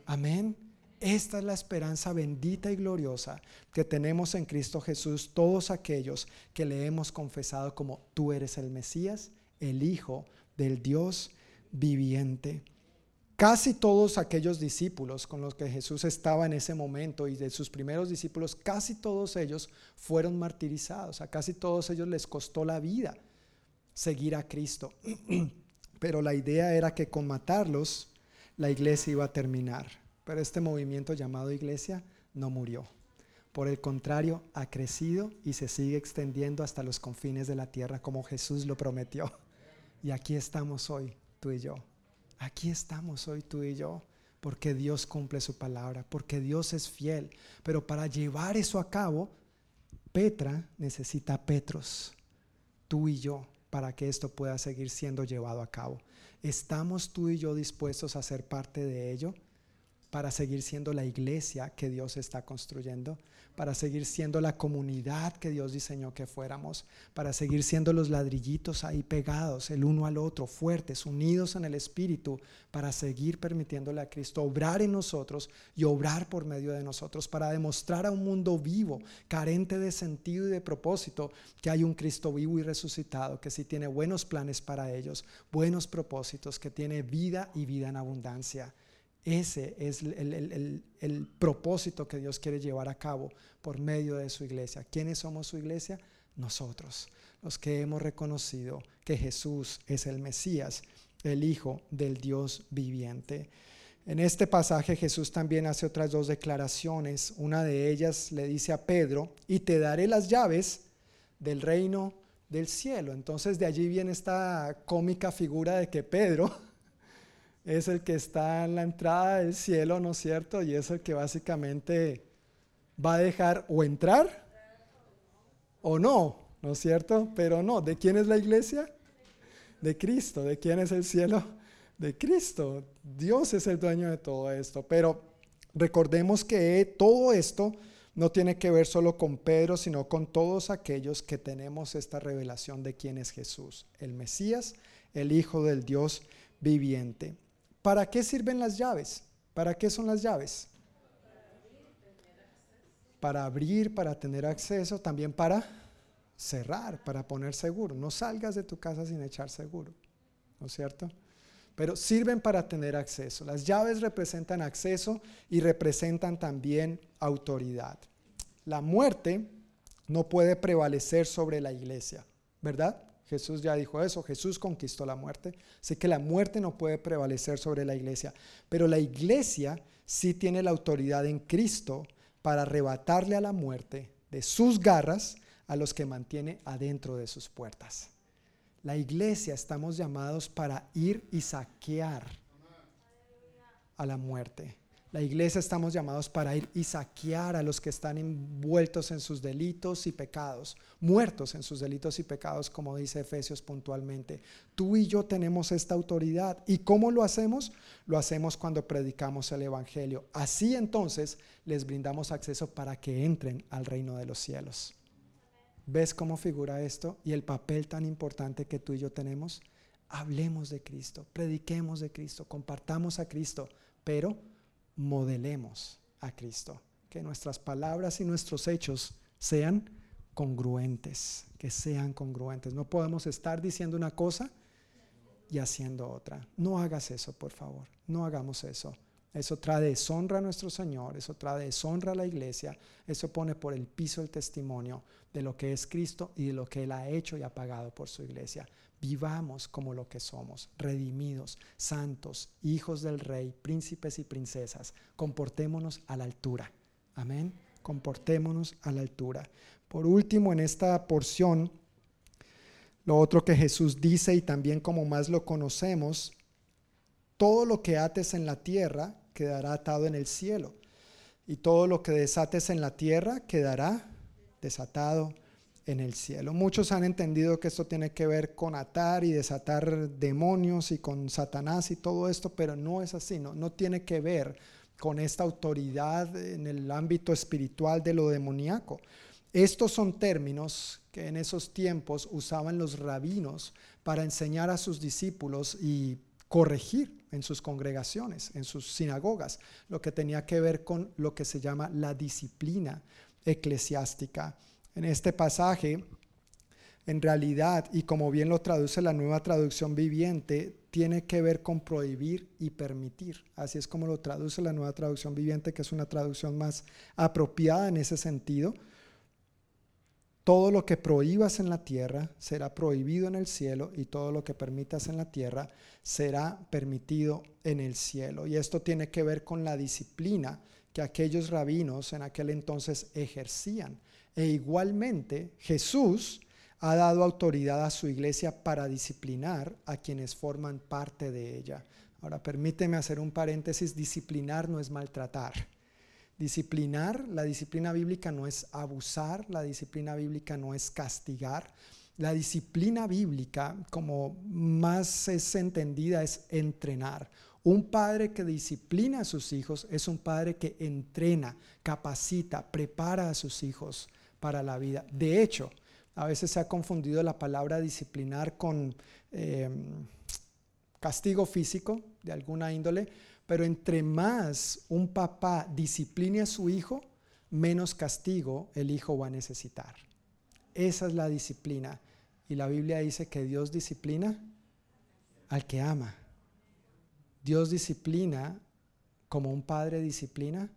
Amén. Esta es la esperanza bendita y gloriosa que tenemos en Cristo Jesús, todos aquellos que le hemos confesado como tú eres el Mesías el Hijo del Dios viviente. Casi todos aquellos discípulos con los que Jesús estaba en ese momento y de sus primeros discípulos, casi todos ellos fueron martirizados. A casi todos ellos les costó la vida seguir a Cristo. Pero la idea era que con matarlos la iglesia iba a terminar. Pero este movimiento llamado iglesia no murió. Por el contrario, ha crecido y se sigue extendiendo hasta los confines de la tierra como Jesús lo prometió. Y aquí estamos hoy, tú y yo. Aquí estamos hoy, tú y yo, porque Dios cumple su palabra, porque Dios es fiel. Pero para llevar eso a cabo, Petra necesita a Petros, tú y yo, para que esto pueda seguir siendo llevado a cabo. ¿Estamos tú y yo dispuestos a ser parte de ello? Para seguir siendo la iglesia que Dios está construyendo, para seguir siendo la comunidad que Dios diseñó que fuéramos, para seguir siendo los ladrillitos ahí pegados el uno al otro, fuertes, unidos en el Espíritu, para seguir permitiéndole a Cristo obrar en nosotros y obrar por medio de nosotros, para demostrar a un mundo vivo, carente de sentido y de propósito, que hay un Cristo vivo y resucitado, que sí tiene buenos planes para ellos, buenos propósitos, que tiene vida y vida en abundancia. Ese es el, propósito que Dios quiere llevar a cabo por medio de su iglesia. ¿Quiénes somos su iglesia? Nosotros, los que hemos reconocido que Jesús es el Mesías, el Hijo del Dios viviente. En este pasaje Jesús también hace otras dos declaraciones. Una de ellas le dice a Pedro, y te daré las llaves del reino del cielo. Entonces de allí viene esta cómica figura de que Pedro es el que está en la entrada del cielo, ¿no es cierto? Y es el que básicamente va a dejar o entrar o no, ¿no es cierto? Pero no, ¿de quién es la iglesia? De Cristo. ¿De quién es el cielo? De Cristo. Dios es el dueño de todo esto. Pero recordemos que todo esto no tiene que ver solo con Pedro, sino con todos aquellos que tenemos esta revelación de quién es Jesús, el Mesías, el Hijo del Dios viviente. ¿Para qué sirven las llaves? ¿Para qué son las llaves? Para abrir, para tener acceso, también para cerrar, para poner seguro. No salgas de tu casa sin echar seguro, ¿no es cierto? Pero sirven para tener acceso. Las llaves representan acceso y representan también autoridad. La muerte no puede prevalecer sobre la iglesia, ¿verdad? Jesús ya dijo eso, Jesús conquistó la muerte, así que la muerte no puede prevalecer sobre la iglesia, pero la iglesia sí tiene la autoridad en Cristo para arrebatarle a la muerte de sus garras a los que mantiene adentro de sus puertas. La iglesia estamos llamados para ir y saquear a la muerte. La iglesia estamos llamados para ir y saquear a los que están envueltos en sus delitos y pecados, muertos en sus delitos y pecados, como dice Efesios puntualmente. Tú y yo tenemos esta autoridad. ¿Y cómo lo hacemos? Lo hacemos cuando predicamos el Evangelio. Así entonces les brindamos acceso para que entren al reino de los cielos. ¿Ves cómo figura esto y el papel tan importante que tú y yo tenemos? Hablemos de Cristo, prediquemos de Cristo, compartamos a Cristo, pero modelemos a Cristo. Que nuestras palabras y nuestros hechos sean congruentes, que sean congruentes. No podemos estar diciendo una cosa y haciendo otra. No hagas eso, por favor. No hagamos eso. Eso trae deshonra a nuestro Señor, eso trae deshonra a la iglesia, eso pone por el piso el testimonio de lo que es Cristo y de lo que Él ha hecho y ha pagado por su iglesia. Vivamos como lo que somos, redimidos, santos, hijos del Rey, príncipes y princesas. Comportémonos a la altura. Amén. Comportémonos a la altura. Por último, en esta porción, lo otro que Jesús dice y también como más lo conocemos, todo lo que ates en la tierra quedará atado en el cielo, y todo lo que desates en la tierra quedará desatado en el cielo. Muchos han entendido que esto tiene que ver con atar y desatar demonios y con Satanás y todo esto, pero no es así, no, no tiene que ver con esta autoridad en el ámbito espiritual de lo demoníaco. Estos son términos que en esos tiempos usaban los rabinos para enseñar a sus discípulos y corregir en sus congregaciones, en sus sinagogas, lo que tenía que ver con lo que se llama la disciplina eclesiástica. En este pasaje, en realidad, y como bien lo traduce la nueva traducción viviente, tiene que ver con prohibir y permitir. Así es como lo traduce la nueva traducción viviente, que es una traducción más apropiada en ese sentido todo lo que prohíbas en la tierra será prohibido en el cielo y todo lo que permitas en la tierra será permitido en el cielo. Y esto tiene que ver con la disciplina que aquellos rabinos en aquel entonces ejercían. E igualmente Jesús ha dado autoridad a su iglesia para disciplinar a quienes forman parte de ella. Ahora permíteme hacer un paréntesis, disciplinar no es maltratar. Disciplinar, la disciplina bíblica no es abusar, la disciplina bíblica no es castigar. La disciplina bíblica, como más es entendida, es entrenar. Un padre que disciplina a sus hijos es un padre que entrena, capacita, prepara a sus hijos para la vida. De hecho, a veces se ha confundido la palabra disciplinar con eh, castigo físico de alguna índole, pero entre más un papá discipline a su hijo, menos castigo el hijo va a necesitar. Esa es la disciplina. Y la Biblia dice que Dios disciplina al que ama. Dios disciplina como un padre disciplina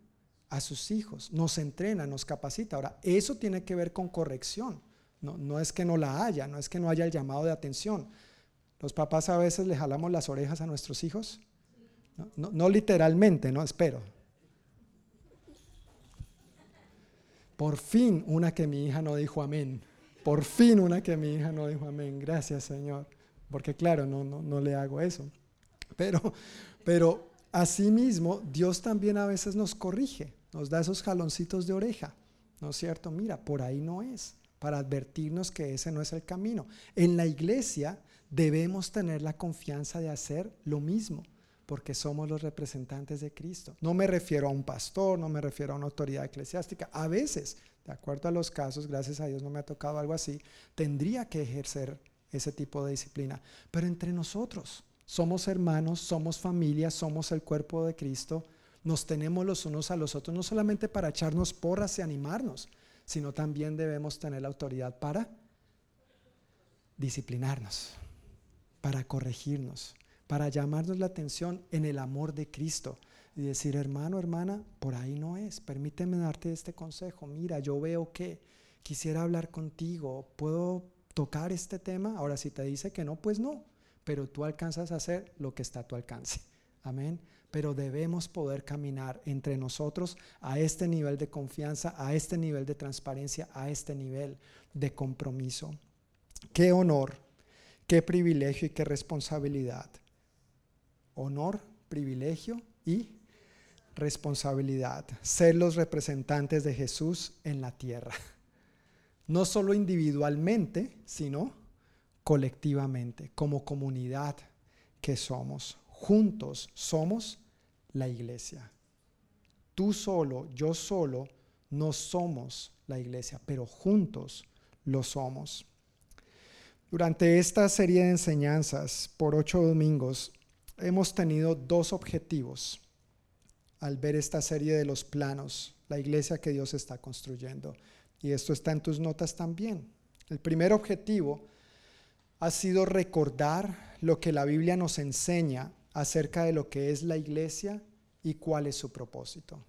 a sus hijos, nos entrena, nos capacita. Ahora, eso tiene que ver con corrección. No, no es que no la haya, no es que no haya el llamado de atención. Los papás a veces le jalamos las orejas a nuestros hijos no, literalmente, no espero. Por fin una que mi hija no dijo amén. Por fin una que mi hija no dijo amén. Gracias Señor. Porque claro, no, no, no le hago eso. Pero, pero asimismo, Dios también a veces nos corrige, nos da esos jaloncitos de oreja. ¿No es cierto? Mira, por ahí no es, para advertirnos que ese no es el camino. En la iglesia debemos tener la confianza de hacer lo mismo porque somos los representantes de Cristo. No me refiero a un pastor, no me refiero a una autoridad eclesiástica. A veces, de acuerdo a los casos, gracias a Dios no me ha tocado algo así, tendría que ejercer ese tipo de disciplina. Pero entre nosotros, somos hermanos, somos familia, somos el cuerpo de Cristo, nos tenemos los unos a los otros, no solamente para echarnos porras y animarnos, sino también debemos tener la autoridad para disciplinarnos, para corregirnos, para llamarnos la atención en el amor de Cristo y decir, hermano, hermana, por ahí no es, permíteme darte este consejo, mira, yo veo que quisiera hablar contigo, puedo tocar este tema, ahora si te dice que no, pues no, pero tú alcanzas a hacer lo que está a tu alcance. Amén. Pero debemos poder caminar entre nosotros a este nivel de confianza, a este nivel de transparencia, a este nivel de compromiso. Qué honor, qué privilegio y qué responsabilidad honor, privilegio y responsabilidad. Ser los representantes de Jesús en la tierra. No solo individualmente, sino colectivamente, como comunidad que somos. Juntos somos la iglesia. Tú solo, yo solo, no somos la iglesia, pero juntos lo somos. Durante esta serie de enseñanzas por ocho domingos hemos tenido dos objetivos al ver esta serie de los planos, la iglesia que Dios está construyendo. Y esto está en tus notas también. El primer objetivo ha sido recordar lo que la Biblia nos enseña acerca de lo que es la iglesia y cuál es su propósito.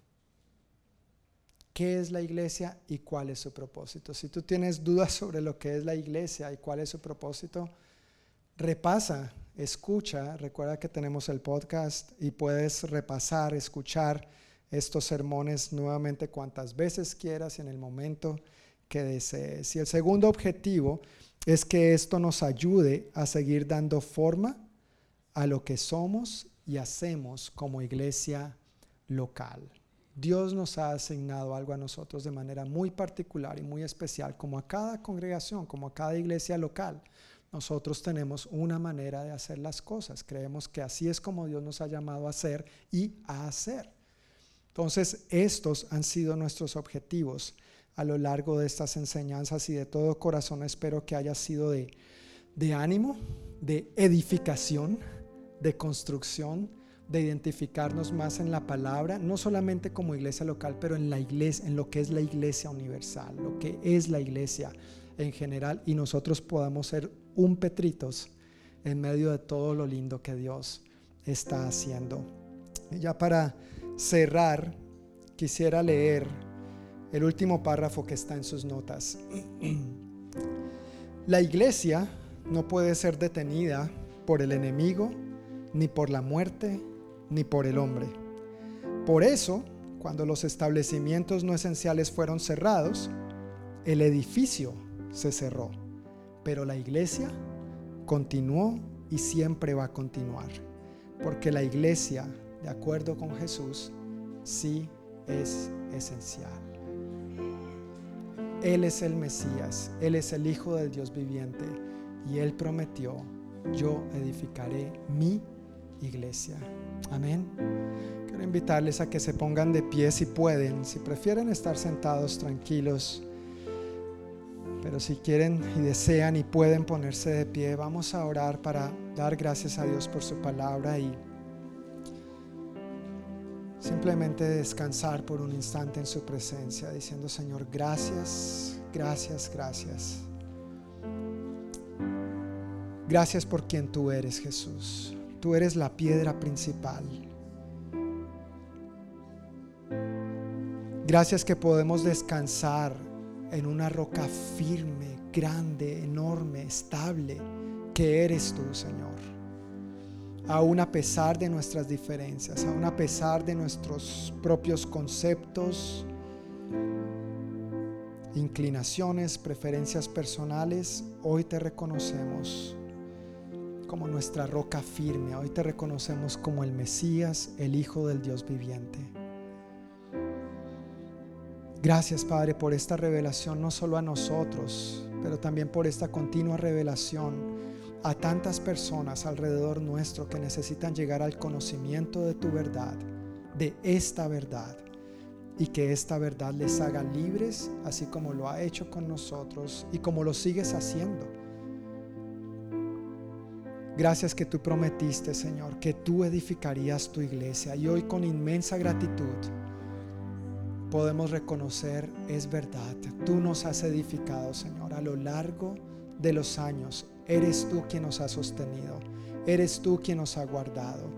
¿Qué es la iglesia y cuál es su propósito? Si tú tienes dudas sobre lo que es la iglesia y cuál es su propósito, repasa, escucha. Recuerda que tenemos el podcast y puedes repasar, escuchar estos sermones nuevamente cuantas veces quieras y en el momento que desees. Y el segundo objetivo es que esto nos ayude a seguir dando forma a lo que somos y hacemos como iglesia local. Dios nos ha asignado algo a nosotros de manera muy particular y muy especial, como a cada congregación, como a cada iglesia local. Nosotros tenemos una manera de hacer las cosas. Creemos que así es como Dios nos ha llamado a hacer y a hacer. Entonces, estos han sido nuestros objetivos a lo largo de estas enseñanzas y de todo corazón espero que haya sido de, de ánimo, de edificación, de construcción de identificarnos más en la palabra, no solamente como iglesia local, pero en la iglesia, en lo que es la iglesia universal, lo que es la iglesia en general, y nosotros podamos ser un petritos en medio de todo lo lindo que Dios está haciendo. Ya para cerrar, quisiera leer el último párrafo que está en sus notas. La iglesia no puede ser detenida por el enemigo, ni por la muerte, ni por el hombre. Por eso, cuando los establecimientos no esenciales fueron cerrados, el edificio se cerró, pero la iglesia continuó y siempre va a continuar, porque la iglesia, de acuerdo con Jesús, sí es esencial. Él es el Mesías, Él es el Hijo del Dios viviente y Él prometió, yo edificaré mi iglesia. Amén. Quiero invitarles a que se pongan de pie si pueden, si prefieren estar sentados tranquilos. Pero si quieren y desean y pueden ponerse de pie, vamos a orar para dar gracias a Dios por su palabra y simplemente descansar por un instante en su presencia, diciendo, Señor, gracias, gracias, gracias. Gracias por quien tú eres, Jesús tú eres la piedra principal. Gracias que podemos descansar en una roca firme, grande, enorme, estable, que eres tú, Señor. Aún a pesar de nuestras diferencias, aún a pesar de nuestros propios conceptos, inclinaciones, preferencias personales, hoy te reconocemos como nuestra roca firme. Hoy te reconocemos como el Mesías, el Hijo del Dios viviente. Gracias Padre por esta revelación, no solo a nosotros, pero también por esta continua revelación a tantas personas alrededor nuestro que necesitan llegar al conocimiento de tu verdad, de esta verdad, y que esta verdad les haga libres, así como lo ha hecho con nosotros y como lo sigues haciendo Gracias que tú prometiste, Señor, que tú edificarías tu iglesia. Y hoy con inmensa gratitud podemos reconocer, es verdad, tú nos has edificado, Señor, a lo largo de los años. Eres tú quien nos ha sostenido. Eres tú quien nos ha guardado.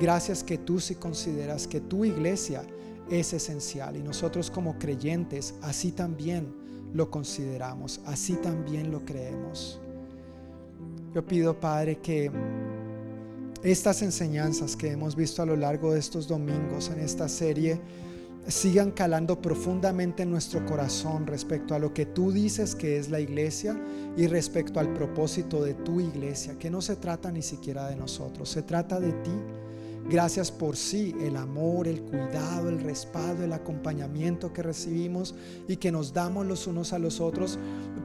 Gracias que tú sí consideras que tu iglesia es esencial y nosotros como creyentes así también lo consideramos, así también lo creemos. Yo pido, Padre, que estas enseñanzas que hemos visto a lo largo de estos domingos en esta serie sigan calando profundamente en nuestro corazón respecto a lo que tú dices que es la iglesia y respecto al propósito de tu iglesia, que no se trata ni siquiera de nosotros, se trata de ti. Gracias por sí, el amor, el cuidado, el respaldo, el acompañamiento que recibimos y que nos damos los unos a los otros,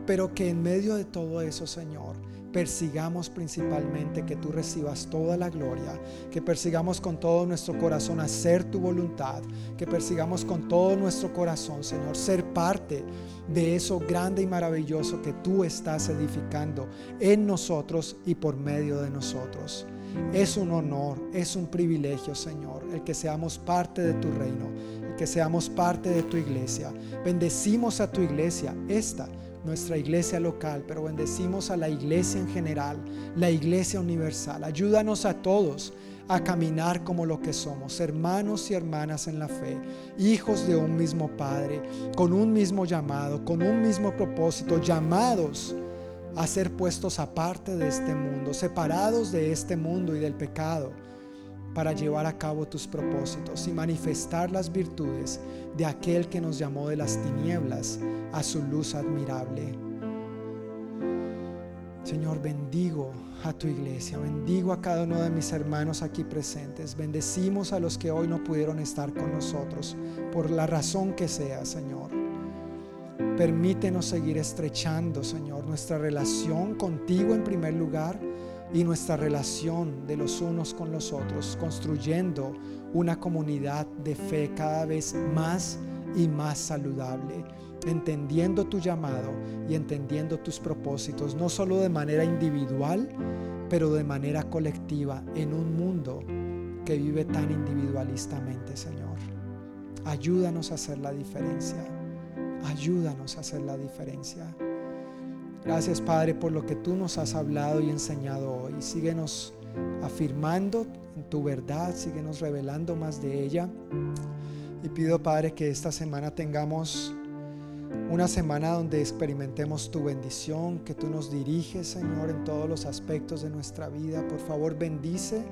pero que en medio de todo eso, Señor, persigamos principalmente que tú recibas toda la gloria, que persigamos con todo nuestro corazón hacer tu voluntad, que persigamos con todo nuestro corazón, Señor, ser parte de eso grande y maravilloso que tú estás edificando en nosotros y por medio de nosotros. Es un honor, es un privilegio, Señor, el que seamos parte de tu reino, el que seamos parte de tu iglesia. Bendecimos a tu iglesia, esta nuestra iglesia local, pero bendecimos a la iglesia en general, la iglesia universal. Ayúdanos a todos a caminar como lo que somos, hermanos y hermanas en la fe, hijos de un mismo Padre, con un mismo llamado, con un mismo propósito, llamados a ser puestos aparte de este mundo, separados de este mundo y del pecado, para llevar a cabo tus propósitos y manifestar las virtudes de aquel que nos llamó de las tinieblas a su luz admirable. Señor, bendigo a tu iglesia, bendigo a cada uno de mis hermanos aquí presentes, bendecimos a los que hoy no pudieron estar con nosotros, por la razón que sea, Señor. Permítenos seguir estrechando, Señor, nuestra relación contigo en primer lugar y nuestra relación de los unos con los otros, construyendo una comunidad de fe cada vez más y más saludable, entendiendo tu llamado y entendiendo tus propósitos, no solo de manera individual, pero de manera colectiva en un mundo que vive tan individualistamente, Señor. Ayúdanos a hacer la diferencia. Ayúdanos a hacer la diferencia. Gracias Padre por lo que tú nos has hablado y enseñado hoy. Síguenos afirmando en tu verdad, síguenos revelando más de ella. Y pido Padre que esta semana tengamos una semana donde experimentemos tu bendición, que tú nos diriges Señor en todos los aspectos de nuestra vida. Por favor bendice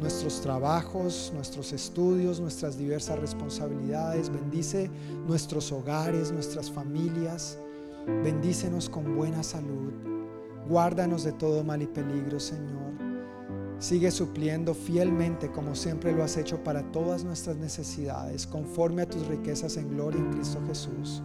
nuestros trabajos, nuestros estudios, nuestras diversas responsabilidades. Bendice nuestros hogares, nuestras familias. Bendícenos con buena salud. Guárdanos de todo mal y peligro, Señor. Sigue supliendo fielmente como siempre lo has hecho para todas nuestras necesidades, conforme a tus riquezas en gloria en Cristo Jesús.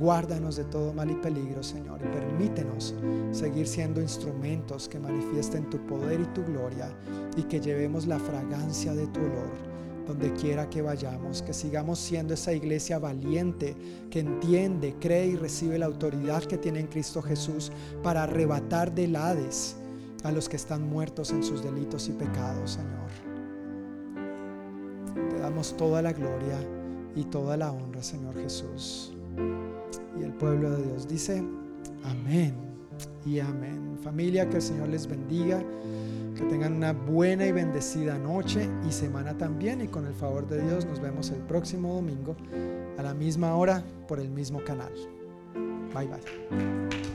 Guárdanos de todo mal y peligro, Señor, y permítenos seguir siendo instrumentos que manifiesten tu poder y tu gloria y que llevemos la fragancia de tu olor donde quiera que vayamos, que sigamos siendo esa iglesia valiente que entiende, cree y recibe la autoridad que tiene en Cristo Jesús para arrebatar del Hades a los que están muertos en sus delitos y pecados, Señor. Te damos toda la gloria y toda la honra, Señor Jesús. Y el pueblo de Dios dice, amén y amén. Familia, que el Señor les bendiga. Que tengan una buena y bendecida noche y semana también. Y con el favor de Dios nos vemos el próximo domingo a la misma hora por el mismo canal. Bye bye.